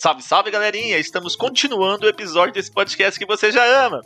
Salve, salve galerinha! Estamos continuando o episódio desse podcast que você já ama.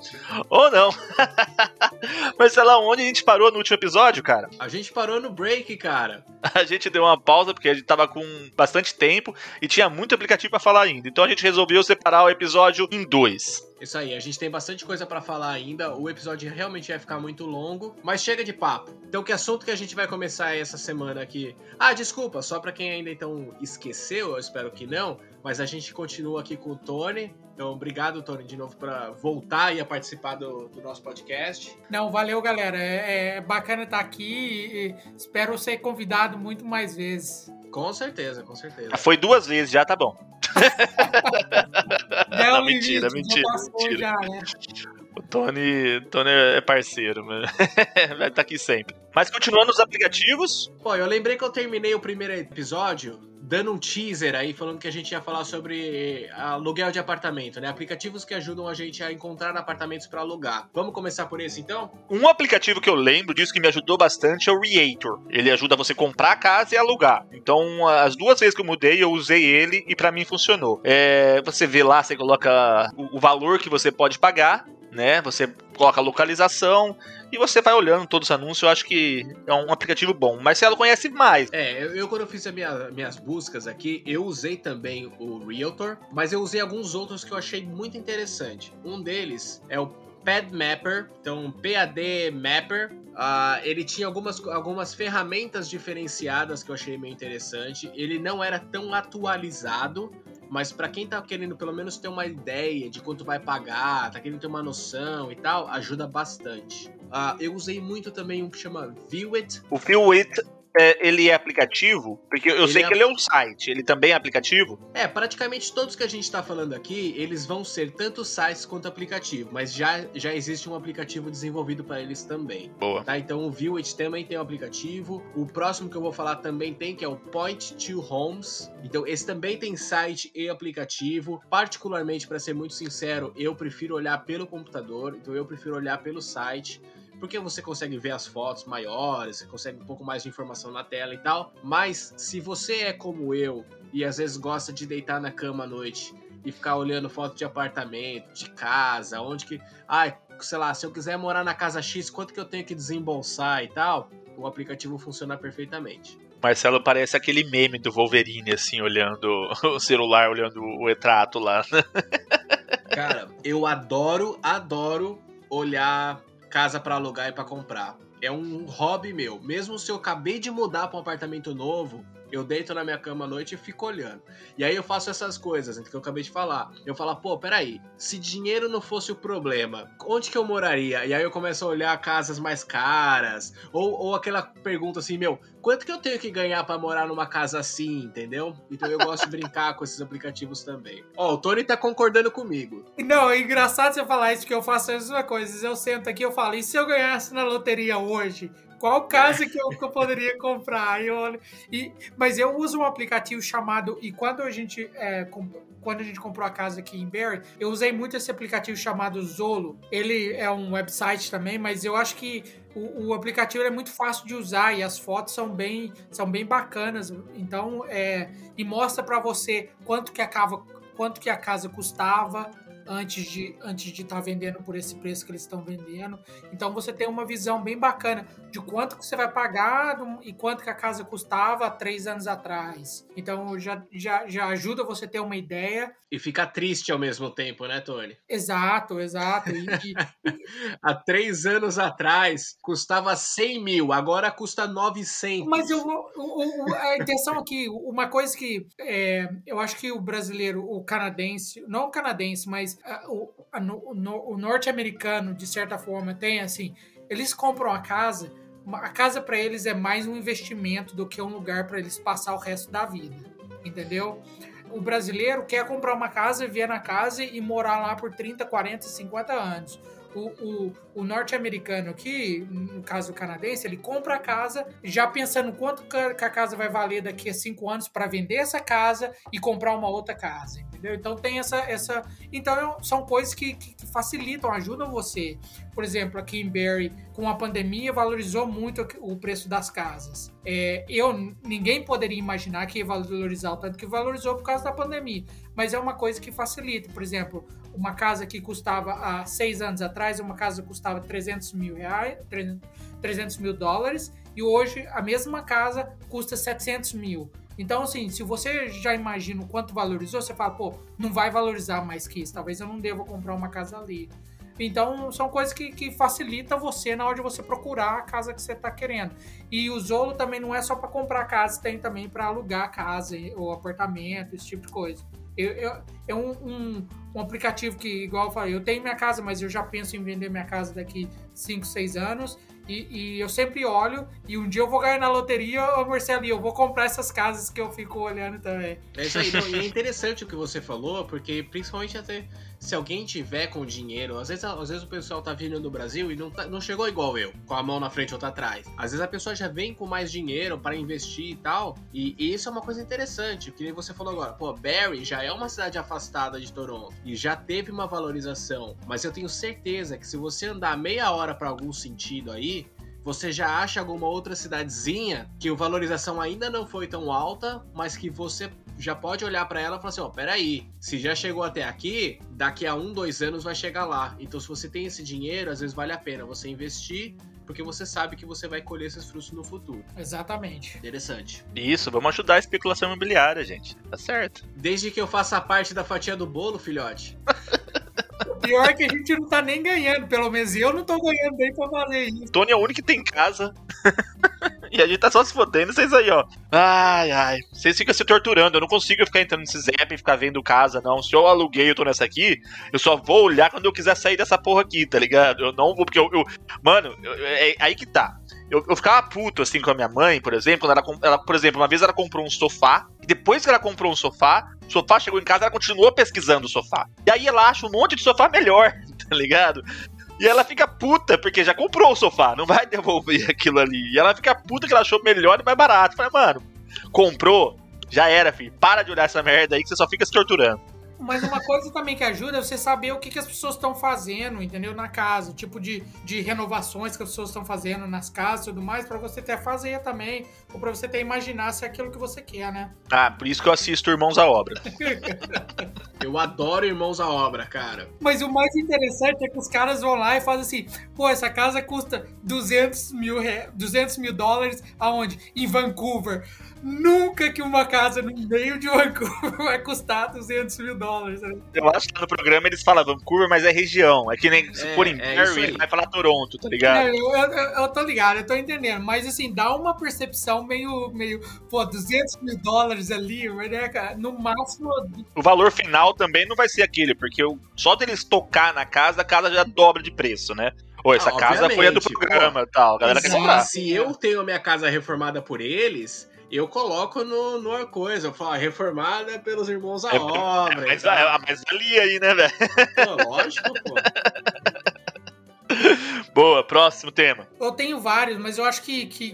Ou não. lá onde a gente parou no último episódio, cara? A gente parou no break, cara. A gente deu uma pausa porque a gente tava com bastante tempo e tinha muito aplicativo para falar ainda. Então a gente resolveu separar o episódio em dois. Isso aí, a gente tem bastante coisa para falar ainda. O episódio realmente vai ficar muito longo, mas chega de papo. Então, que assunto que a gente vai começar essa semana aqui? Ah, desculpa, só para quem ainda então esqueceu, eu espero que não, mas a gente continua aqui com o Tony. Então, obrigado, Tony, de novo para voltar e a participar do, do, nosso podcast. Não, valeu, galera. É, é bacana estar aqui e espero ser convidado muito mais vezes. Com certeza, com certeza. Já foi duas vezes, já tá bom. Não, não mentira, mentira. mentira. Já, né? O Tony, Tony é parceiro, mano. vai estar tá aqui sempre. Mas continuando os aplicativos. Pô, eu lembrei que eu terminei o primeiro episódio dando um teaser aí, falando que a gente ia falar sobre aluguel de apartamento, né? Aplicativos que ajudam a gente a encontrar apartamentos para alugar. Vamos começar por esse então? Um aplicativo que eu lembro disso que me ajudou bastante é o Reator. Ele ajuda você a comprar a casa e alugar. Então, as duas vezes que eu mudei, eu usei ele e para mim funcionou. É, você vê lá, você coloca o valor que você pode pagar né? Você coloca a localização e você vai olhando todos os anúncios. Eu acho que é um aplicativo bom, mas ela conhece mais. É, eu, eu quando eu fiz minha, minhas buscas aqui, eu usei também o Realtor, mas eu usei alguns outros que eu achei muito interessante. Um deles é o Pad Mapper, então PAD Mapper. Uh, ele tinha algumas, algumas ferramentas diferenciadas que eu achei meio interessante. Ele não era tão atualizado, mas para quem tá querendo pelo menos ter uma ideia de quanto vai pagar, tá querendo ter uma noção e tal, ajuda bastante. Uh, eu usei muito também um que chama Viewit. O Viewit é, ele é aplicativo? Porque eu ele sei é... que ele é um site, ele também é aplicativo? É, praticamente todos que a gente está falando aqui, eles vão ser tanto sites quanto aplicativo, mas já, já existe um aplicativo desenvolvido para eles também. Boa. Tá? Então o Viewit também tem um aplicativo. O próximo que eu vou falar também tem, que é o Point to Homes. Então esse também tem site e aplicativo. Particularmente, para ser muito sincero, eu prefiro olhar pelo computador, então eu prefiro olhar pelo site porque você consegue ver as fotos maiores, você consegue um pouco mais de informação na tela e tal. Mas se você é como eu e às vezes gosta de deitar na cama à noite e ficar olhando foto de apartamento, de casa, onde que, ai, sei lá, se eu quiser morar na casa X, quanto que eu tenho que desembolsar e tal, o aplicativo funciona perfeitamente. Marcelo parece aquele meme do Wolverine, assim, olhando o celular, olhando o retrato lá. Cara, eu adoro, adoro olhar casa para alugar e para comprar. É um hobby meu. Mesmo se eu acabei de mudar para um apartamento novo, eu deito na minha cama à noite e fico olhando. E aí eu faço essas coisas, que eu acabei de falar. Eu falo, pô, peraí, se dinheiro não fosse o problema, onde que eu moraria? E aí eu começo a olhar casas mais caras. Ou, ou aquela pergunta assim, meu, quanto que eu tenho que ganhar para morar numa casa assim, entendeu? Então eu gosto de brincar com esses aplicativos também. Ó, o Tony tá concordando comigo. Não, é engraçado você falar isso, que eu faço as mesmas coisas. Eu sento aqui eu falo, e se eu ganhasse na loteria hoje? Qual casa que eu, poderia comprar? Eu, e, mas eu uso um aplicativo chamado. E quando a gente. É, quando a gente comprou a casa aqui em Barry, eu usei muito esse aplicativo chamado Zolo. Ele é um website também, mas eu acho que o, o aplicativo é muito fácil de usar e as fotos são bem, são bem bacanas. Então, é, e mostra para você quanto que quanto que a casa custava, antes de antes de estar tá vendendo por esse preço que eles estão vendendo. Então você tem uma visão bem bacana de quanto que você vai pagar e quanto que a casa custava há três anos atrás. Então já, já, já ajuda você a ter uma ideia. E fica triste ao mesmo tempo, né, Tony? Exato, exato. E, há três anos atrás custava 100 mil, agora custa 900. Mas eu, o, a intenção aqui, uma coisa que é, eu acho que o brasileiro, o canadense, não o canadense, mas a, o, o norte-americano, de certa forma, tem assim, eles compram a casa, a casa para eles é mais um investimento do que um lugar para eles passar o resto da vida, entendeu? O brasileiro quer comprar uma casa, viver na casa e morar lá por 30, 40, 50 anos o, o, o norte-americano aqui, no caso o canadense, ele compra a casa já pensando quanto que a casa vai valer daqui a cinco anos para vender essa casa e comprar uma outra casa, entendeu? Então tem essa. essa então são coisas que, que facilitam, ajudam você. Por exemplo, aqui em Barry, com a pandemia, valorizou muito o preço das casas. É, eu ninguém poderia imaginar que ia valorizar o tanto que valorizou por causa da pandemia, mas é uma coisa que facilita. Por exemplo, uma casa que custava há seis anos atrás, uma casa custava 300 mil reais, 300 mil dólares, e hoje a mesma casa custa 700 mil. Então, assim, se você já imagina o quanto valorizou, você fala, pô, não vai valorizar mais que isso, talvez eu não deva comprar uma casa ali. Então, são coisas que, que facilitam você na hora de você procurar a casa que você está querendo. E o Zolo também não é só para comprar casa, tem também para alugar casa ou apartamento, esse tipo de coisa. Eu, eu, é um, um, um, aplicativo que, igual eu falei, eu tenho minha casa, mas eu já penso em vender minha casa daqui 5, 6 anos. E, e, eu sempre olho, e um dia eu vou ganhar na loteria, ô Marcelo, eu vou comprar essas casas que eu fico olhando também. É isso aí, não, e é interessante o que você falou, porque principalmente até se alguém tiver com dinheiro, às vezes, às vezes o pessoal tá vindo do Brasil e não, tá, não chegou igual eu, com a mão na frente ou outra atrás. Às vezes a pessoa já vem com mais dinheiro para investir e tal, e, e, isso é uma coisa interessante, que nem você falou agora, pô, Barry já é uma cidade afastada de Toronto e já teve uma valorização, mas eu tenho certeza que se você andar meia hora para algum sentido aí, você já acha alguma outra cidadezinha que a valorização ainda não foi tão alta, mas que você já pode olhar para ela e falar assim: ó, oh, peraí, se já chegou até aqui, daqui a um, dois anos vai chegar lá. Então, se você tem esse dinheiro, às vezes vale a pena você investir porque você sabe que você vai colher esses frutos no futuro. Exatamente. Interessante. Isso, vamos ajudar a especulação imobiliária, gente. Tá certo. Desde que eu faça parte da fatia do bolo, filhote. Pior é que a gente não tá nem ganhando, pelo menos eu não tô ganhando bem pra fazer isso. Tony é o único que tem casa. e a gente tá só se fodendo, vocês aí, ó. Ai, ai. Vocês ficam se torturando. Eu não consigo ficar entrando nesses app e ficar vendo casa, não. Se eu aluguei eu tô nessa aqui, eu só vou olhar quando eu quiser sair dessa porra aqui, tá ligado? Eu não vou, porque eu. eu mano, eu, é aí que tá. Eu, eu, ficava puto, assim, com a minha mãe, por exemplo, quando ela, ela, por exemplo, uma vez ela comprou um sofá, e depois que ela comprou um sofá, o sofá chegou em casa, ela continuou pesquisando o sofá. E aí ela acha um monte de sofá melhor, tá ligado? E ela fica puta, porque já comprou o sofá, não vai devolver aquilo ali. E ela fica puta que ela achou melhor e mais barato. Falei, mano, comprou, já era, filho. Para de olhar essa merda aí que você só fica se torturando. Mas uma coisa também que ajuda é você saber o que, que as pessoas estão fazendo, entendeu? Na casa, tipo de, de renovações que as pessoas estão fazendo nas casas e tudo mais, para você até fazer também, ou para você até imaginar se é aquilo que você quer, né? Ah, por isso que eu assisto Irmãos à Obra. eu adoro Irmãos à Obra, cara. Mas o mais interessante é que os caras vão lá e fazem assim, pô, essa casa custa 200 mil, 200 mil dólares, aonde? Em Vancouver. Nunca que uma casa no meio de Vancouver vai custar 200 mil dólares. Né? Eu acho que no programa eles falam Vancouver, mas é região. É que nem se é, for em é Perry, ele vai falar Toronto, tá ligado? É, eu, eu, eu, tô ligado, eu tô entendendo. Mas assim, dá uma percepção meio, meio pô, 200 mil dólares ali, né, cara? No máximo. O valor final também não vai ser aquele, porque só deles tocar na casa, a casa já dobra de preço, né? Pô, essa ah, casa foi a do programa e tal. A galera quer comprar. Se eu tenho a minha casa reformada por eles, eu coloco no, no coisa, eu falo, reformada pelos irmãos à é, obra. É, mas, é, mas ali aí, né, velho? Lógico, pô. Boa, próximo tema. Eu tenho vários, mas eu acho que, que,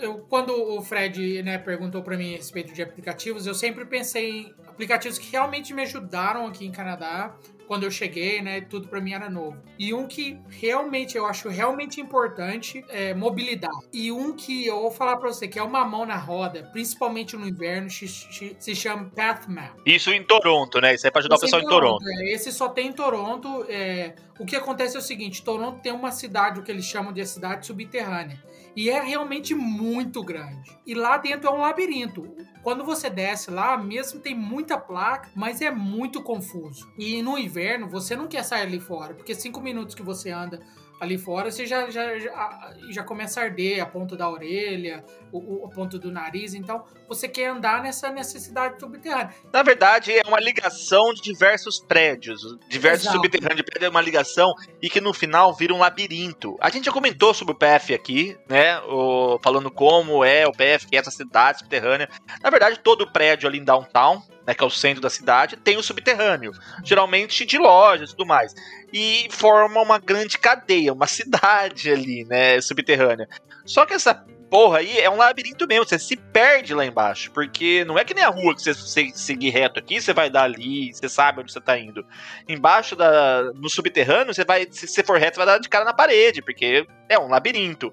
eu, quando o Fred né, perguntou para mim a respeito de aplicativos, eu sempre pensei em aplicativos que realmente me ajudaram aqui em Canadá quando eu cheguei, né? Tudo para mim era novo. E um que realmente eu acho realmente importante é mobilidade. E um que eu vou falar para você que é uma mão na roda, principalmente no inverno, se chama Path Map. Isso em Toronto, né? Isso é para ajudar o pessoal em Toronto. Toronto. É, esse só tem em Toronto. É... O que acontece é o seguinte: Toronto tem uma cidade, o que eles chamam de cidade subterrânea. E é realmente muito grande. E lá dentro é um labirinto. Quando você desce lá, mesmo tem muita placa, mas é muito confuso. E no inverno, você não quer sair ali fora, porque cinco minutos que você anda ali fora, você já, já, já, já começa a arder a ponta da orelha, o, o ponto do nariz. Então, você quer andar nessa necessidade subterrânea. Na verdade, é uma ligação de diversos prédios. Diversos Exato. subterrâneos de prédio é uma ligação e que no final vira um labirinto. A gente já comentou sobre o PF aqui, né? O, falando como é o PF, que é essa cidade subterrânea. Na verdade, todo prédio ali em downtown né, que é o centro da cidade, tem o subterrâneo, geralmente de lojas e tudo mais. E forma uma grande cadeia, uma cidade ali, né, subterrânea. Só que essa porra aí é um labirinto mesmo, você se perde lá embaixo, porque não é que nem a rua que você, você seguir reto aqui, você vai dar ali, você sabe onde você tá indo. Embaixo da no subterrâneo, você vai se você for reto, você vai dar de cara na parede, porque é um labirinto.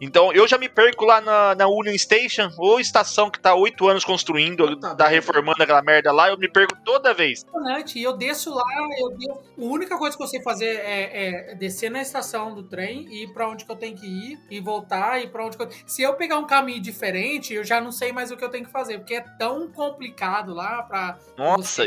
Então eu já me perco lá na, na Union Station, ou estação que tá oito anos construindo, tá, tá reformando aquela merda lá, eu me perco toda vez. E eu desço lá, eu desço... a única coisa que eu sei fazer é, é descer na estação do trem e ir pra onde que eu tenho que ir e voltar e para onde que eu se eu pegar um caminho diferente, eu já não sei mais o que eu tenho que fazer, porque é tão complicado lá pra. Nossa,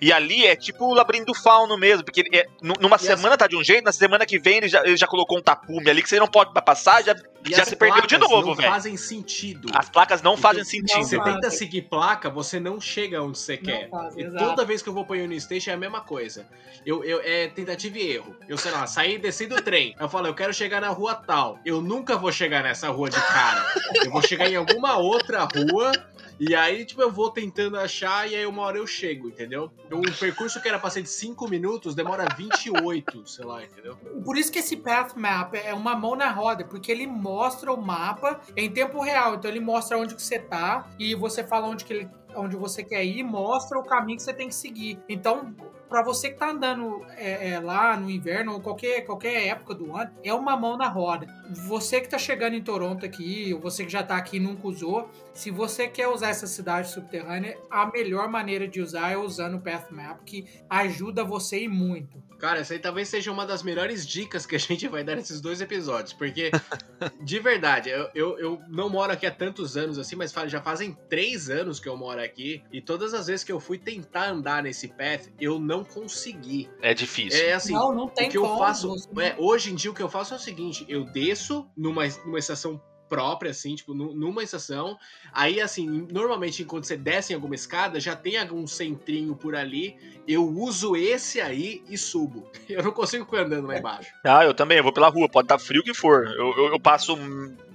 e ali é tipo o labirinto do fauno mesmo, porque é, numa e semana tá de um jeito, na semana que vem ele já, ele já colocou um tapume ali que você não pode passar, já, já se perdeu de novo, velho. não fazem sentido. As placas não fazem sentido. Você tenta seguir placa, você não chega onde você quer. Faz, e exato. toda vez que eu vou pro Union Station é a mesma coisa. Eu, eu, é tentativa e erro. Eu sei lá, saí e desci do trem. Eu falo, eu quero chegar na rua tal. Eu nunca vou chegar nessa rua de cara. Eu vou chegar em alguma outra rua e aí, tipo, eu vou tentando achar e aí uma hora eu chego, entendeu? O percurso que era pra ser de 5 minutos demora 28, sei lá, entendeu? Por isso que esse Path Map é uma mão na roda, porque ele mostra o mapa em tempo real. Então ele mostra onde que você tá e você fala onde que ele onde você quer ir, mostra o caminho que você tem que seguir. Então, para você que tá andando é, é, lá no inverno ou qualquer, qualquer época do ano, é uma mão na roda. Você que tá chegando em Toronto aqui, ou você que já tá aqui e nunca usou, se você quer usar essa cidade subterrânea, a melhor maneira de usar é usando o Path Map, que ajuda você e muito. Cara, essa aí talvez seja uma das melhores dicas que a gente vai dar nesses dois episódios, porque, de verdade, eu, eu, eu, não moro aqui há tantos anos assim, mas já fazem três anos que eu moro aqui, e todas as vezes que eu fui tentar andar nesse path, eu não consegui. É difícil. É assim, não, não tem o que como, eu faço, é, hoje em dia o que eu faço é o seguinte, eu desço numa, numa estação própria, assim, tipo, numa estação. Aí, assim, normalmente quando você desce em alguma escada, já tem algum centrinho por ali. Eu uso esse aí e subo. Eu não consigo ficar andando lá embaixo. Ah, eu também, eu vou pela rua, pode estar frio que for. Eu, eu, eu passo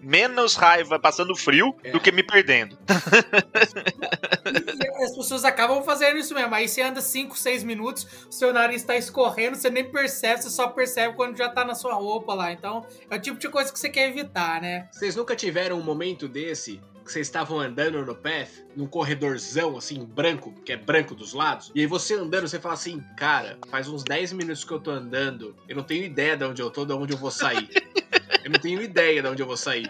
menos raiva passando frio é. do que me perdendo. E as pessoas acabam fazendo isso mesmo. Aí você anda 5, 6 minutos, o seu nariz está escorrendo, você nem percebe, você só percebe quando já tá na sua roupa lá. Então, é o tipo de coisa que você quer evitar, né? Vocês nunca tiveram um momento desse que vocês estavam andando no path, num corredorzão assim, branco, que é branco dos lados, e aí você andando, você fala assim, cara, faz uns 10 minutos que eu tô andando, eu não tenho ideia de onde eu tô, de onde eu vou sair. eu não tenho ideia de onde eu vou sair.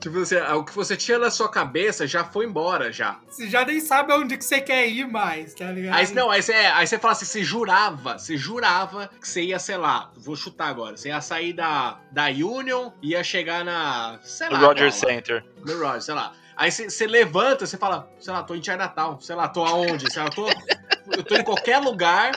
Tipo assim, o que você tinha na sua cabeça já foi embora, já. Você já nem sabe onde que você quer ir mais, tá ligado? Aí, não, aí você, aí você fala assim, você jurava, você jurava que você ia, sei lá, vou chutar agora, você ia sair da, da Union, ia chegar na, sei lá. Rogers Center. No Rogers, sei lá. Aí você, você levanta, você fala, sei lá, tô em Chinatown, sei lá, tô aonde, sei lá, tô, eu tô em qualquer lugar,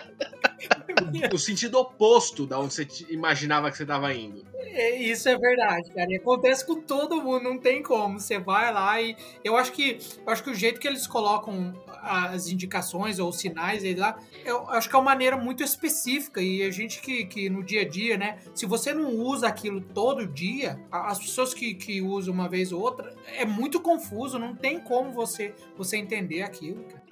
o, sentido oposto da onde você imaginava que você tava indo. É, isso é verdade, cara. E acontece com todo mundo, não tem como. Você vai lá e eu acho que eu acho que o jeito que eles colocam as indicações ou os sinais aí lá, eu acho que é uma maneira muito específica e a gente que, que no dia a dia, né, se você não usa aquilo todo dia, as pessoas que, que usam uma vez ou outra, é muito confuso, não tem como você você entender aquilo, cara.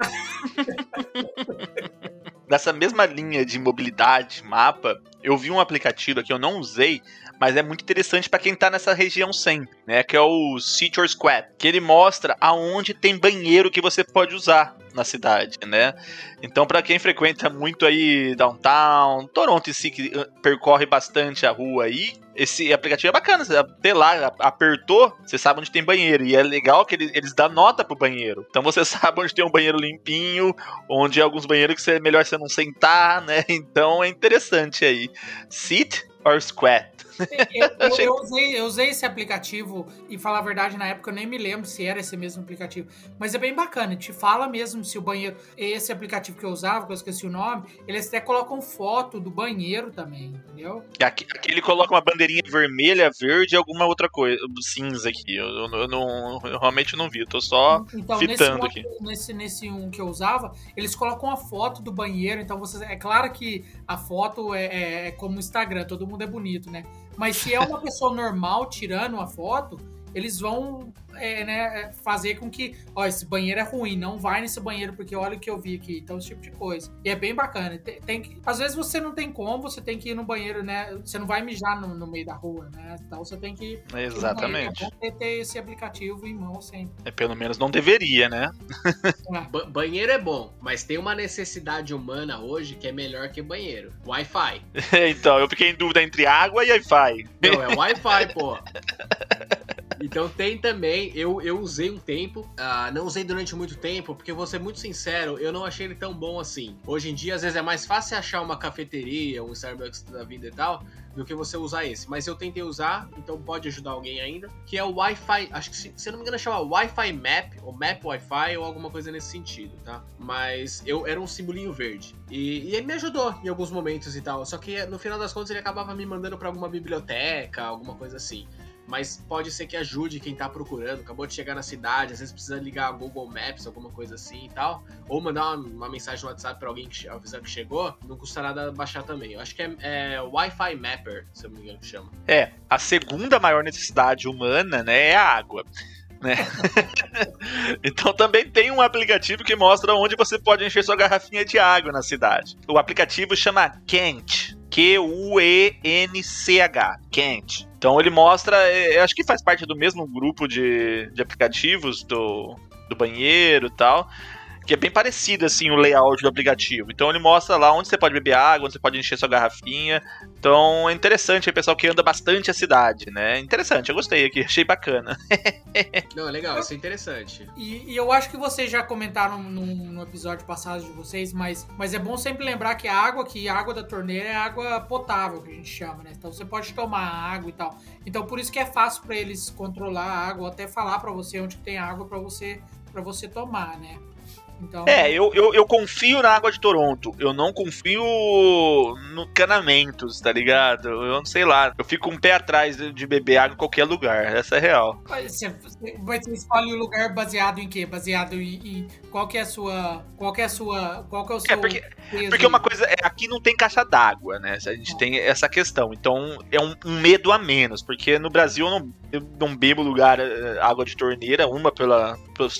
Nessa mesma linha de mobilidade, mapa, eu vi um aplicativo que eu não usei, mas é muito interessante para quem tá nessa região sempre, né? Que é o City or Squad, que ele mostra aonde tem banheiro que você pode usar na cidade, né? Então, para quem frequenta muito aí downtown, Toronto em si, que uh, percorre bastante a rua aí, esse aplicativo é bacana. Você tem lá, apertou, você sabe onde tem banheiro. E é legal que eles, eles dão nota pro banheiro. Então você sabe onde tem um banheiro limpinho, onde alguns banheiros que é melhor você não sentar, né? Então é interessante aí. Sit or squat. Eu, eu, usei, eu usei esse aplicativo e falar a verdade, na época eu nem me lembro se era esse mesmo aplicativo. Mas é bem bacana, te fala mesmo se o banheiro. Esse aplicativo que eu usava, que eu esqueci o nome, eles até colocam foto do banheiro também, entendeu? Aqui, aqui ele coloca uma bandeirinha vermelha, verde e alguma outra coisa, cinza aqui. Eu, eu, não, realmente não vi, eu tô só então, fitando nesse, aqui. Nesse, nesse um que eu usava, eles colocam a foto do banheiro, então você. É claro que a foto é, é, é como o Instagram, todo mundo é bonito, né? Mas se é uma pessoa normal tirando uma foto, eles vão é, né, é, fazer com que, ó, esse banheiro é ruim, não vai nesse banheiro porque olha o que eu vi aqui, então esse tipo de coisa. E é bem bacana. Tem, tem que, às vezes você não tem como, você tem que ir no banheiro, né? Você não vai mijar no, no meio da rua, né? Então você tem que. Exatamente. Ir ter, ter esse aplicativo em mão sempre. É, pelo menos não deveria, né? É. banheiro é bom, mas tem uma necessidade humana hoje que é melhor que banheiro: Wi-Fi. então, eu fiquei em dúvida entre água e Wi-Fi. Não, é Wi-Fi, pô. Então tem também, eu, eu usei um tempo, uh, não usei durante muito tempo, porque vou ser muito sincero, eu não achei ele tão bom assim. Hoje em dia, às vezes é mais fácil achar uma cafeteria, um Starbucks da vida e tal, do que você usar esse. Mas eu tentei usar, então pode ajudar alguém ainda, que é o Wi-Fi, acho que se, se eu não me engano chama Wi-Fi Map, ou Map Wi-Fi, ou alguma coisa nesse sentido, tá? Mas eu era um simbolinho verde. E, e ele me ajudou em alguns momentos e tal, só que no final das contas ele acabava me mandando para alguma biblioteca, alguma coisa assim mas pode ser que ajude quem tá procurando, acabou de chegar na cidade, às vezes precisa ligar a Google Maps, alguma coisa assim e tal, ou mandar uma, uma mensagem no WhatsApp para alguém que avisar que chegou, não custa nada baixar também. Eu acho que é, é Wi-Fi Mapper, se eu não me engano que chama. É, a segunda maior necessidade humana, né, é a água. Né? então também tem um aplicativo que mostra onde você pode encher sua garrafinha de água na cidade. O aplicativo chama Kent. Q-U-E-N-C-H. Kent. Então ele mostra, é, acho que faz parte do mesmo grupo de, de aplicativos do, do banheiro e tal que é bem parecido assim o layout do aplicativo. Então ele mostra lá onde você pode beber água, onde você pode encher sua garrafinha. Então é interessante, é pessoal que anda bastante a cidade, né? Interessante, eu gostei aqui, achei bacana. Não, é legal, isso é interessante. E, e eu acho que vocês já comentaram no, no, episódio passado de vocês, mas, mas é bom sempre lembrar que a água que a água da torneira é água potável, que a gente chama, né? Então você pode tomar água e tal. Então por isso que é fácil para eles controlar a água, até falar para você onde tem água para você para você tomar, né? Então... É, eu, eu, eu, confio na água de Toronto. Eu não confio no canamentos, tá ligado? Eu não sei lá. Eu fico um pé atrás de beber água em qualquer lugar. Essa é real. Você, você escolhe o um lugar baseado em quê? Baseado em, em, qual que é a sua. Qual que é a sua. Qual que é o é, seu. É porque, porque uma coisa. É, aqui não tem caixa d'água, né? A gente tem essa questão. Então é um, um, medo a menos. Porque no Brasil eu não, eu não bebo lugar eh, água de torneira, uma pela,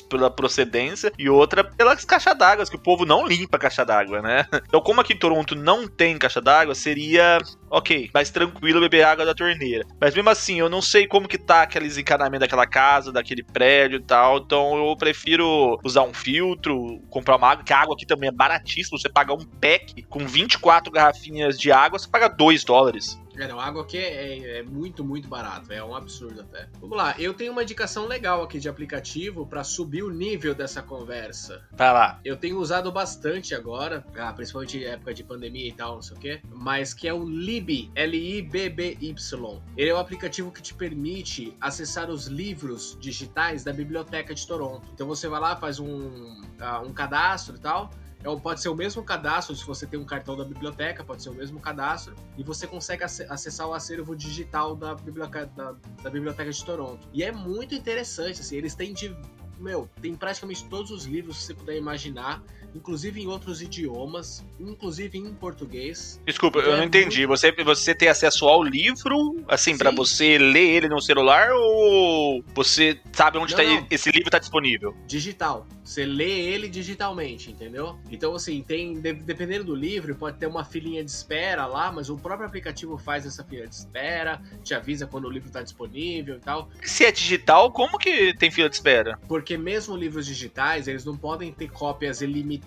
pela procedência e outra pela pelas caixas d'água, que o povo não limpa a caixa d'água, né? Então, como aqui em Toronto não tem caixa d'água, seria ok, mais tranquilo beber água da torneira. Mas mesmo assim, eu não sei como que tá aqueles encanamentos daquela casa, daquele prédio e tal, então eu prefiro usar um filtro, comprar uma água, que a água aqui também é baratíssimo, você paga um pack com 24 garrafinhas de água, você paga 2 dólares. É, não, água aqui é, é, é, muito, muito barato. É um absurdo até. Vamos lá, eu tenho uma indicação legal aqui de aplicativo para subir o nível dessa conversa. Vai lá. Eu tenho usado bastante agora, ah, principalmente época de pandemia e tal, não sei o quê, mas que é o Lib, L-I-B-B-Y. Ele é um aplicativo que te permite acessar os livros digitais da Biblioteca de Toronto. Então você vai lá, faz um, uh, um cadastro e tal é, pode ser o mesmo cadastro, se você tem um cartão da biblioteca, pode ser o mesmo cadastro, e você consegue acessar o acervo digital da biblioteca, da, da biblioteca de Toronto. E é muito interessante, assim, eles têm de. Meu, tem praticamente todos os livros que você puder imaginar inclusive em outros idiomas, inclusive em português. Desculpa, eu é não entendi. Você, você tem acesso ao livro, assim, pra Sim. você ler ele no celular ou você sabe onde Não, tá, não. esse livro tá disponível? digital. Você lê ele digitalmente, entendeu? Então, assim, tem. de- dependendo do livro, pode ter uma filinha de espera lá, mas o próprio aplicativo faz essa fila de espera, te avisa quando o livro tá disponível e tal. Se é digital, como que tem fila de espera? Porque mesmo livros digitais, eles não podem ter cópias ilimitadas,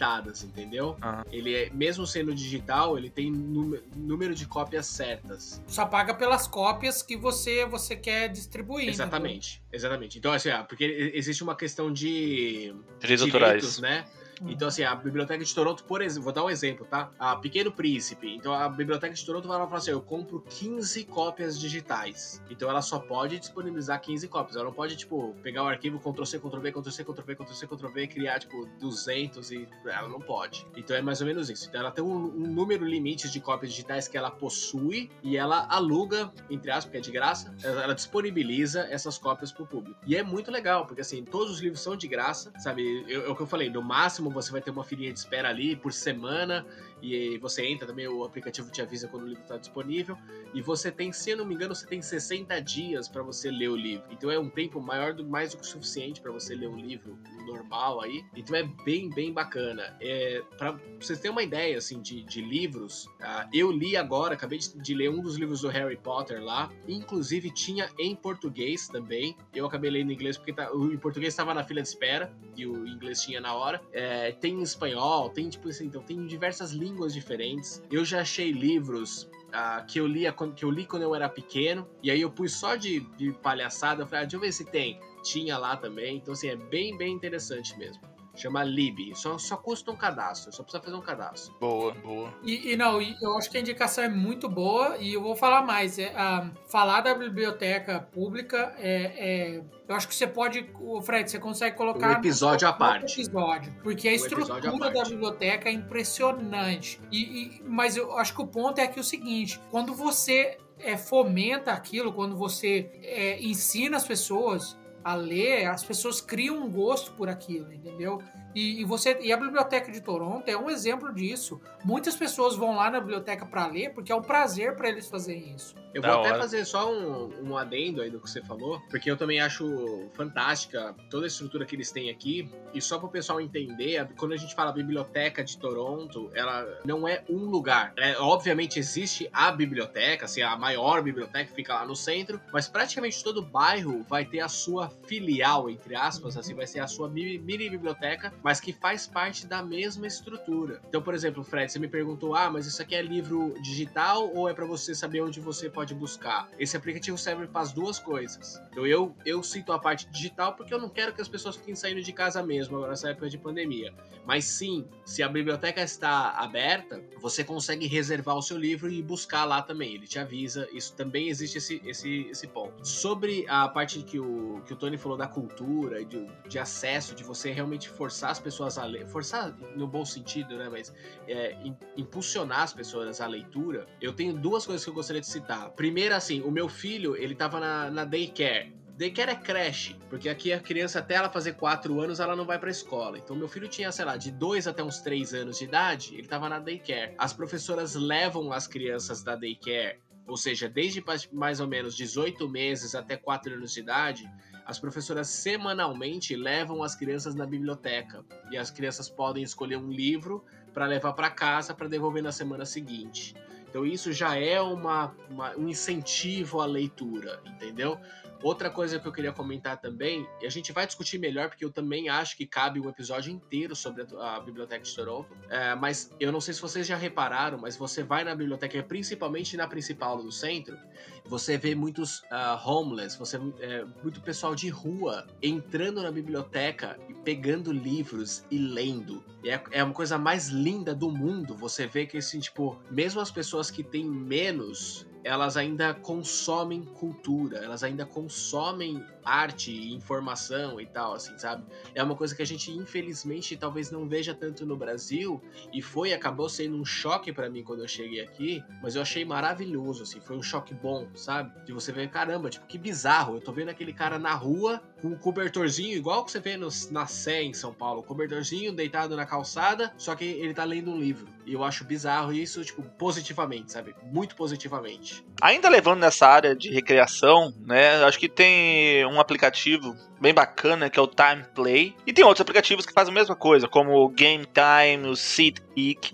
entendeu? Aham. Ele é, mesmo sendo digital, ele tem número, de cópias certas. Só paga pelas cópias que você, você quer distribuir. né? Exatamente, exatamente. Então, assim, ah, porque existe uma questão de Direitos direitos, autorais. né? Então, assim, a Biblioteca de Toronto, por exemplo, vou dar um exemplo, tá? A Pequeno Príncipe. Então, a Biblioteca de Toronto vai lá e fala assim: eu compro 15 cópias digitais. Então, ela só pode disponibilizar 15 cópias. Ela não pode, tipo, pegar o arquivo Ctrl-C, Ctrl-V, Ctrl-C, Ctrl-V, Ctrl-C, Ctrl-V criar, tipo, 200 e. Ela não pode. Então, é mais ou menos isso. Então, ela tem um, um número limite de cópias digitais que ela possui e ela aluga, entre aspas, porque é de graça, ela ela disponibiliza essas cópias pro público. E é muito legal, porque, assim, todos os livros são de graça, sabe? É o que eu falei, no máximo você vai ter uma filinha de espera ali por semana e você entra também, o aplicativo te avisa quando o livro está disponível. E você tem, se eu não me engano, você tem 60 dias para você ler o livro. Então é um tempo maior do mais do que o suficiente para você ler um livro normal aí. Então é bem, bem bacana. É, para vocês terem uma ideia assim de, de livros, ah, eu li agora, acabei de, de ler um dos livros do Harry Potter lá. Inclusive tinha em português também. Eu acabei lendo em inglês porque tá, o em português estava na fila de espera e o inglês tinha na hora. É, tem em espanhol, tem tipo assim, então tem diversas línguas diferentes. Eu já achei livros ah, que, eu lia, que eu li quando eu era pequeno, e aí eu pus só de, de palhaçada, eu falei, ah, deixa eu ver se tem. Tinha lá também, então assim, é bem, bem interessante mesmo. Chama Lib, só, só custa um cadastro, só precisa fazer um cadastro. Boa, boa. E, e não, e eu acho que a indicação é muito boa e eu vou falar mais. É, ah, falar da biblioteca pública é, é- Eu acho que você pode. O Fred, você consegue colocar. Um episódio à parte. Episódio, porque a Um estrutura da biblioteca é impressionante. E, e- mas eu acho que o ponto é que o seguinte: quando você é, fomenta aquilo, quando você é, ensina as pessoas a ler, as pessoas criam um gosto por aquilo, entendeu? E, e você e a biblioteca de Toronto é um exemplo disso. Muitas pessoas vão lá na biblioteca para ler porque é um prazer para eles fazerem isso. Eu Da vou até hora. fazer só um, um adendo aí do que você falou, porque eu também acho fantástica toda a estrutura que eles têm aqui. E só para o pessoal entender, quando a gente fala biblioteca de Toronto, ela não é um lugar. É, obviamente existe a biblioteca, assim, a maior biblioteca que fica lá no centro, mas praticamente todo bairro vai ter a sua filial, entre aspas, assim, vai ser a sua mi- mini biblioteca, mas que faz parte da mesma estrutura. Então, por exemplo, Fred, você me perguntou: ah, mas isso aqui é livro digital ou é para você saber onde você pode buscar? Esse aplicativo serve para as duas coisas. Então, eu, eu cito a parte digital porque eu não quero que as pessoas fiquem saindo de casa mesmo agora nessa época de pandemia. Mas sim, se a biblioteca está aberta, você consegue reservar o seu livro e buscar lá também. Ele te avisa. Isso também existe esse, esse, esse ponto. Sobre a parte que o, que o Tony falou da cultura de, de acesso, de você realmente forçar as pessoas a ler, forçar no bom sentido, né? Mas é, im- impulsionar as pessoas à leitura, eu tenho duas coisas que eu gostaria de citar. Primeiro, assim, o meu filho, ele tava na, na daycare. Daycare é creche, porque aqui a criança, até ela fazer 4 anos, ela não vai pra escola. Então, meu filho tinha, sei lá, de 2 até uns 3 anos de idade, ele tava na daycare. As professoras levam as crianças da daycare, ou seja, desde mais ou menos 18 meses até 4 anos de idade, as professoras semanalmente levam as crianças na biblioteca. E as crianças podem escolher um livro para levar para casa para devolver na semana seguinte. Então isso já é uma, uma- um incentivo à leitura, entendeu? Outra coisa que eu queria comentar também, e a gente vai discutir melhor, porque eu também acho que cabe um episódio inteiro sobre a, a Biblioteca de Toronto. É, mas eu não sei se vocês já repararam, mas você vai na biblioteca, principalmente na principal do centro, você vê muitos ah, homeless, você é, muito pessoal de rua entrando na biblioteca e pegando livros e lendo. E é, é uma coisa mais linda do mundo. Você vê que assim, tipo, mesmo as pessoas que têm menos, elas ainda consomem cultura, elas ainda consomem arte e informação e tal, assim, sabe? É uma coisa que a gente, infelizmente, talvez não veja tanto no Brasil, e foi, acabou sendo um choque para mim quando eu cheguei aqui, mas eu achei maravilhoso, assim, foi um choque bom, sabe? De você ver, caramba, tipo, que bizarro, eu tô vendo aquele cara na rua com um cobertorzinho, igual que você vê no, na Sé em São Paulo, cobertorzinho deitado na calçada, só que ele tá lendo um livro. E eu acho bizarro isso, tipo, positivamente, sabe? Muito positivamente. Ainda levando nessa área de recreação, né? Acho que tem um aplicativo bem bacana que é o Time Play. E tem outros aplicativos que fazem a mesma coisa, como o Game Time, o SeatGeek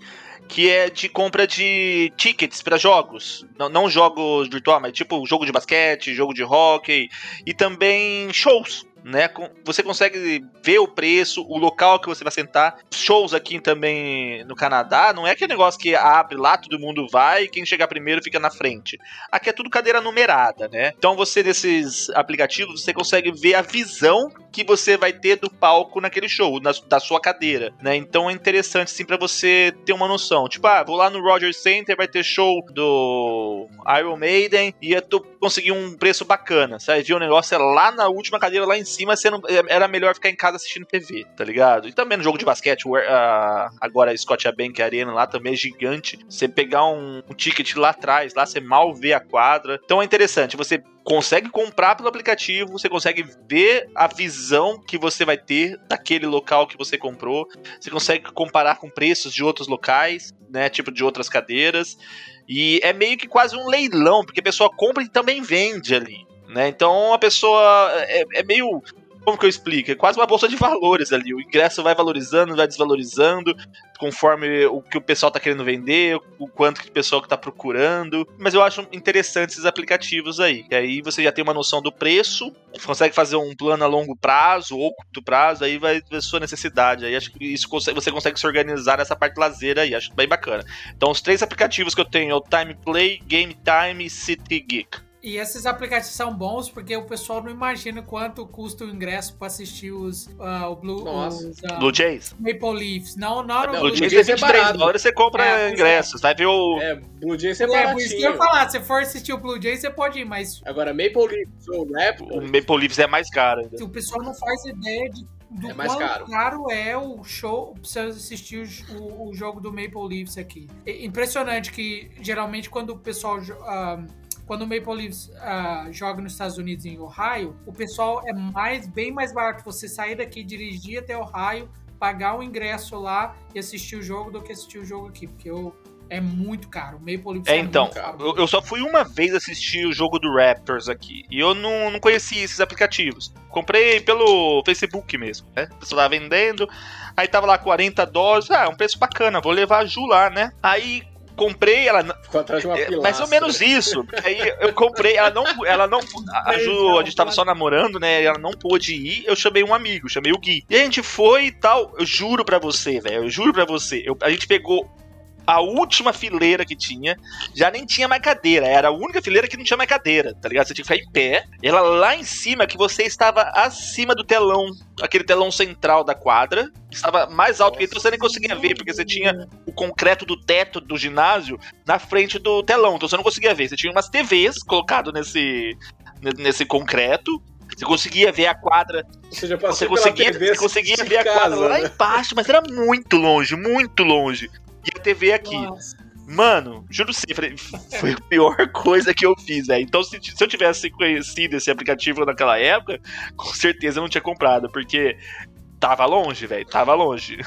que é de compra de tickets para jogos. Não, não jogos virtuais, mas tipo jogo de basquete, jogo de hockey e também shows né? Você consegue ver o preço, o local que você vai sentar. Shows aqui também no Canadá, não é aquele negócio que abre lá, todo mundo vai e quem chegar primeiro fica na frente. Aqui é tudo cadeira numerada, né? Então você, nesses aplicativos, você consegue ver a visão que você vai ter do palco naquele show, na, da sua cadeira, né? Então é interessante, sim, para você ter uma noção. Tipo, ah, vou lá no Rogers Center, vai ter show do Iron Maiden e eu tô conseguir um preço bacana. Você vai ver o negócio é lá na última cadeira, lá em cima, sendo, era melhor ficar em casa assistindo TV, tá ligado? E também no jogo de basquete, agora a Scotia Bank Arena lá também é gigante. Você pegar um, um ticket lá atrás, lá você mal vê a quadra. Então é interessante, você consegue comprar pelo aplicativo, você consegue ver a visão que você vai ter daquele local que você comprou, você consegue comparar com preços de outros locais, né, tipo de outras cadeiras, e é meio que quase um leilão, porque a pessoa compra e também vende ali. Né? Então a pessoa é, é meio como que eu explico? É quase uma bolsa de valores ali. O ingresso vai valorizando, vai desvalorizando, conforme o que o pessoal tá querendo vender, o quanto que o pessoal que tá procurando. Mas eu acho interessante esses aplicativos aí. Que aí você já tem uma noção do preço, consegue fazer um plano a longo prazo ou curto prazo, aí vai ver sua necessidade. Aí acho que isso você consegue se organizar nessa parte lazer aí, acho bem bacana. Então os três aplicativos que eu tenho é o Time Play, Game Time e City Geek. E esses aplicativos são bons porque o pessoal não imagina quanto custa o ingresso para assistir os uh, o Blue, os, uh, Blue Jays. Maple Leafs. Não, não, não Blue, Blue Jays, Jays é 23 dólares você compra é, ingressos. Vai ver o. É, Blue Jays é baratinho. É, por isso que eu ia falar. Se for assistir o Blue Jays, você pode ir, mas. Agora, Maple Leafs ou Raptors. O Maple Leafs é mais caro. Ainda. O pessoal não faz ideia de do é mais caro. caro é o show pra você assistir o, o, jogo do Maple Leafs aqui. É impressionante que geralmente quando o pessoal uh, quando o Maple Leafs uh, joga nos Estados Unidos em Ohio, o pessoal é mais bem mais barato você sair daqui, dirigir até Ohio, pagar o ingresso lá e assistir o jogo do que assistir o jogo aqui, porque eu é muito caro. O Maple Leafs é, é então, eu, eu, só fui uma vez assistir o jogo do Raptors aqui. E eu não, não conhecia esses aplicativos. Comprei pelo Facebook mesmo, né? O pessoal tava vendendo. Aí tava lá 40 dólares. Ah, é um preço bacana, vou levar a Ju lá, né? Aí comprei, ela. Ficou atrás de uma pilastra. É, mais ou menos isso. Aí eu comprei, ela não. Ela não a Ju, a gente tava só namorando, né? Ela não pôde ir. Eu chamei um amigo, chamei o Gui. E a gente foi e tal. Eu juro pra você, velho. Eu juro pra você. Eu, a gente pegou a última fileira que tinha, já nem tinha mais cadeira. Era a única fileira que não tinha mais cadeira, tá ligado? Você tinha que ficar em pé. Ela lá em cima, que você estava acima do telão, aquele telão central da quadra. Estava mais alto que então você nem conseguia ver, porque você tinha o concreto do teto do ginásio na frente do telão, então você não conseguia ver. Você tinha umas TVs colocado nesse, nesse concreto, você conseguia ver a quadra. Você já passou você conseguia, você conseguia ver a quadra lá né? embaixo, mas era muito longe, muito longe e a TV aqui. Nossa. Mano, juro sim, foi a pior coisa que eu fiz, velho. Então, se, se, eu tivesse conhecido esse aplicativo naquela época, com certeza eu não tinha comprado, porque tava longe, velho, tava longe.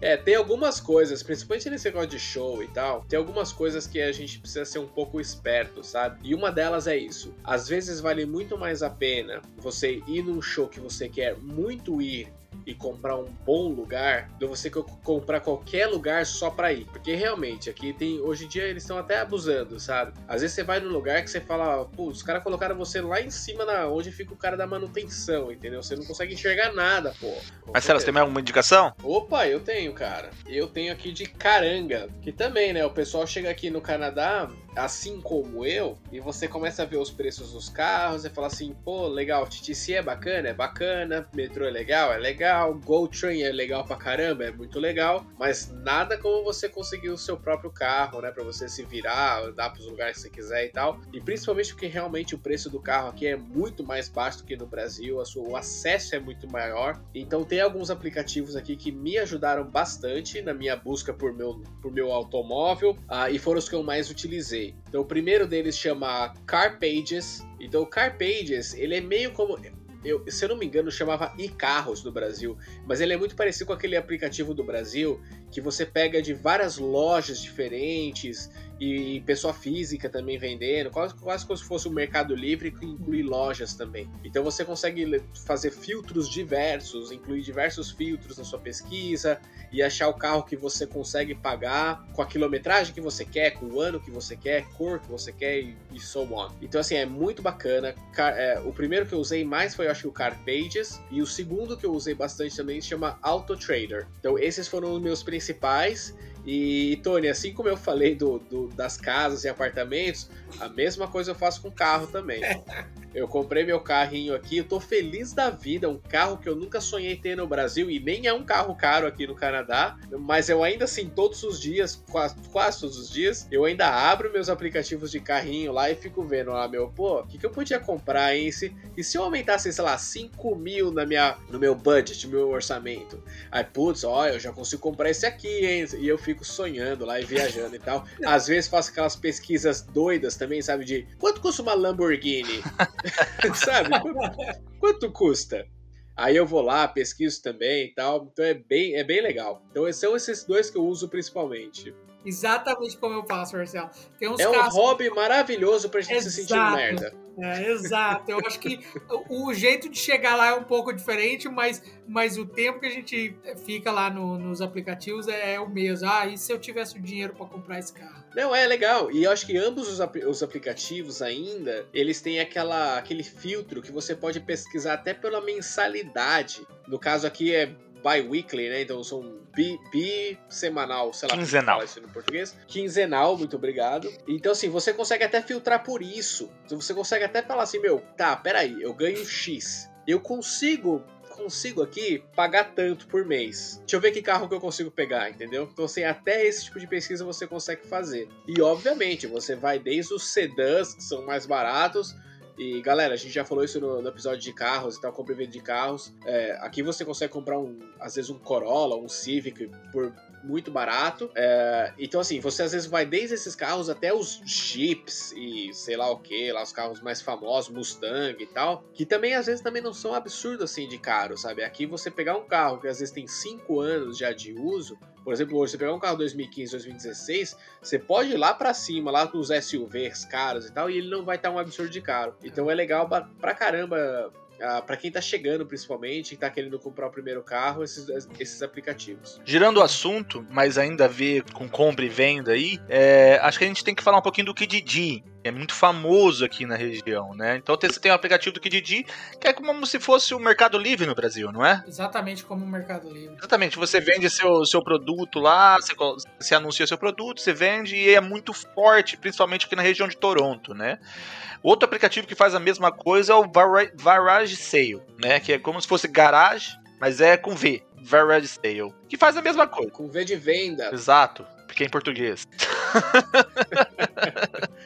É, tem algumas coisas, principalmente nesse negócio de show e tal, tem algumas coisas que a gente precisa ser um pouco esperto, sabe? E uma delas é isso. Às vezes vale muito mais a pena você ir num show que você quer muito ir e comprar um bom lugar do você comprar qualquer lugar só para ir. Porque realmente aqui tem. Hoje em dia eles estão até abusando, sabe? Às vezes você vai num lugar que você fala, pô, os caras colocaram você lá em cima da onde fica o cara da manutenção, entendeu? Você não consegue enxergar nada, pô. Marcelo, você tem mais alguma indicação? Opa, eu tenho, cara. Eu tenho aqui de Caranga, que também, né? O pessoal chega aqui no Canadá, assim como eu, e você começa a ver os preços dos carros e fala assim, pô, legal, TTC é bacana? É bacana, metrô é legal? É legal ah, Go Train é legal pra caramba, é muito legal, mas nada como você conseguir o seu próprio carro, né? Pra você se virar, andar pros lugares que você quiser e tal. E principalmente porque realmente o preço do carro aqui é muito mais baixo do que no Brasil, sua, o acesso é muito maior. Então tem alguns aplicativos aqui que me ajudaram bastante na minha busca por meu, por meu automóvel uh, e foram os que eu mais utilizei. Então o primeiro deles chama Car Pages. Então o Car Pages, ele é meio como eu, se eu não me engano, chamava iCarros no Brasil, mas ele é muito parecido com aquele aplicativo do Brasil que você pega de várias lojas diferentes e pessoa física também vendendo, quase, quase como se fosse um mercado livre que inclui lojas também. Então você consegue fazer filtros diversos, incluir diversos filtros na sua pesquisa e achar o carro que você consegue pagar com a quilometragem que você quer, com o ano que você quer, cor que você quer e, e so on. Então assim, é muito bacana. Car, é, o primeiro que eu usei mais foi, eu acho o Car Pages e o segundo que eu usei bastante também se chama Auto Trader. Então esses foram os meus principais e, Tony, assim como eu falei do, do, das casas e apartamentos, a mesma coisa eu faço com carro também. Eu comprei meu carrinho aqui, eu tô feliz da vida, um carro que eu nunca sonhei ter no Brasil e nem é um carro caro aqui no Canadá, mas eu ainda assim, todos os dias, quase, quase todos os dias, eu ainda abro meus aplicativos de carrinho lá e fico vendo lá, meu, pô, o que, que eu podia comprar, hein? Se, e se eu aumentasse, sei lá, 5 mil na minha, no meu budget, no meu orçamento? Aí, putz, ó, eu já consigo comprar esse aqui, hein? E eu fico sonhando lá e viajando e tal. Às vezes faço aquelas pesquisas doidas também, sabe? De quanto custa uma Lamborghini? Sabe? Quanto custa? Aí eu vou lá, pesquiso também e tal. Então é bem, é bem legal. Então são esses dois que eu uso principalmente. Exatamente como eu faço, Marcelo. é um hobby maravilhoso pra gente Exato. se sentir merda. É, exato. Eu acho que o jeito de chegar lá é um pouco diferente, mas, mas o tempo que a gente fica lá no, nos aplicativos é, é, o mesmo. Ah, e se eu tivesse o dinheiro para comprar esse carro? Não, é legal. E eu acho que ambos os, os aplicativos ainda, eles têm aquela, aquele filtro que você pode pesquisar até pela mensalidade. No caso aqui é bi-weekly, né? Então são bi, bi semanal, sei lá Quinzenal. Fala isso no português. Quinzenal, muito obrigado. Então, assim, você consegue até filtrar por isso. Então, você consegue até falar assim, meu, tá, peraí, eu ganho X. Eu consigo consigo aqui pagar tanto por mês. Deixa eu ver que carro que eu consigo pegar, entendeu? Então, assim, até esse tipo de pesquisa você consegue fazer. E, obviamente, você vai desde os sedãs, que são mais baratos, e galera, a gente já falou isso no, no episódio de carros e tal, compra e venda de carros. É, aqui você consegue comprar um, às vezes um Corolla, um Civic por muito barato. É, então, assim, você às vezes vai desde esses carros até os Jeeps e sei lá o que, lá os carros mais famosos, Mustang e tal, que também às vezes também não são absurdos assim de caro, sabe? Aqui você pegar um carro que às vezes tem 5 anos já de uso, por exemplo, hoje você pegar um carro 2015, 2016, você pode ir lá para cima, lá com os SUVs caros e tal, e ele não vai estar um absurdo de caro. Então é legal pra caramba Uh, para quem está chegando, principalmente, e está querendo comprar o primeiro carro, esses, esses aplicativos. Girando o assunto, mas ainda a ver com compra e venda aí, é, acho que a gente tem que falar um pouquinho do Kididi. É muito famoso aqui na região, né? Então você tem o aplicativo do Kididi, que é como se fosse o Mercado Livre no Brasil, não é? Exatamente como o Mercado Livre. Exatamente. Você vende seu, seu produto lá, você, você anuncia seu produto, você vende e é muito forte, principalmente aqui na região de Toronto, né? Outro aplicativo que faz a mesma coisa é o Garage Sale, né? Que é como se fosse garage, mas é com V. Garage Sale. Que faz a mesma coisa. Com V de venda. Exato. Porque é em português.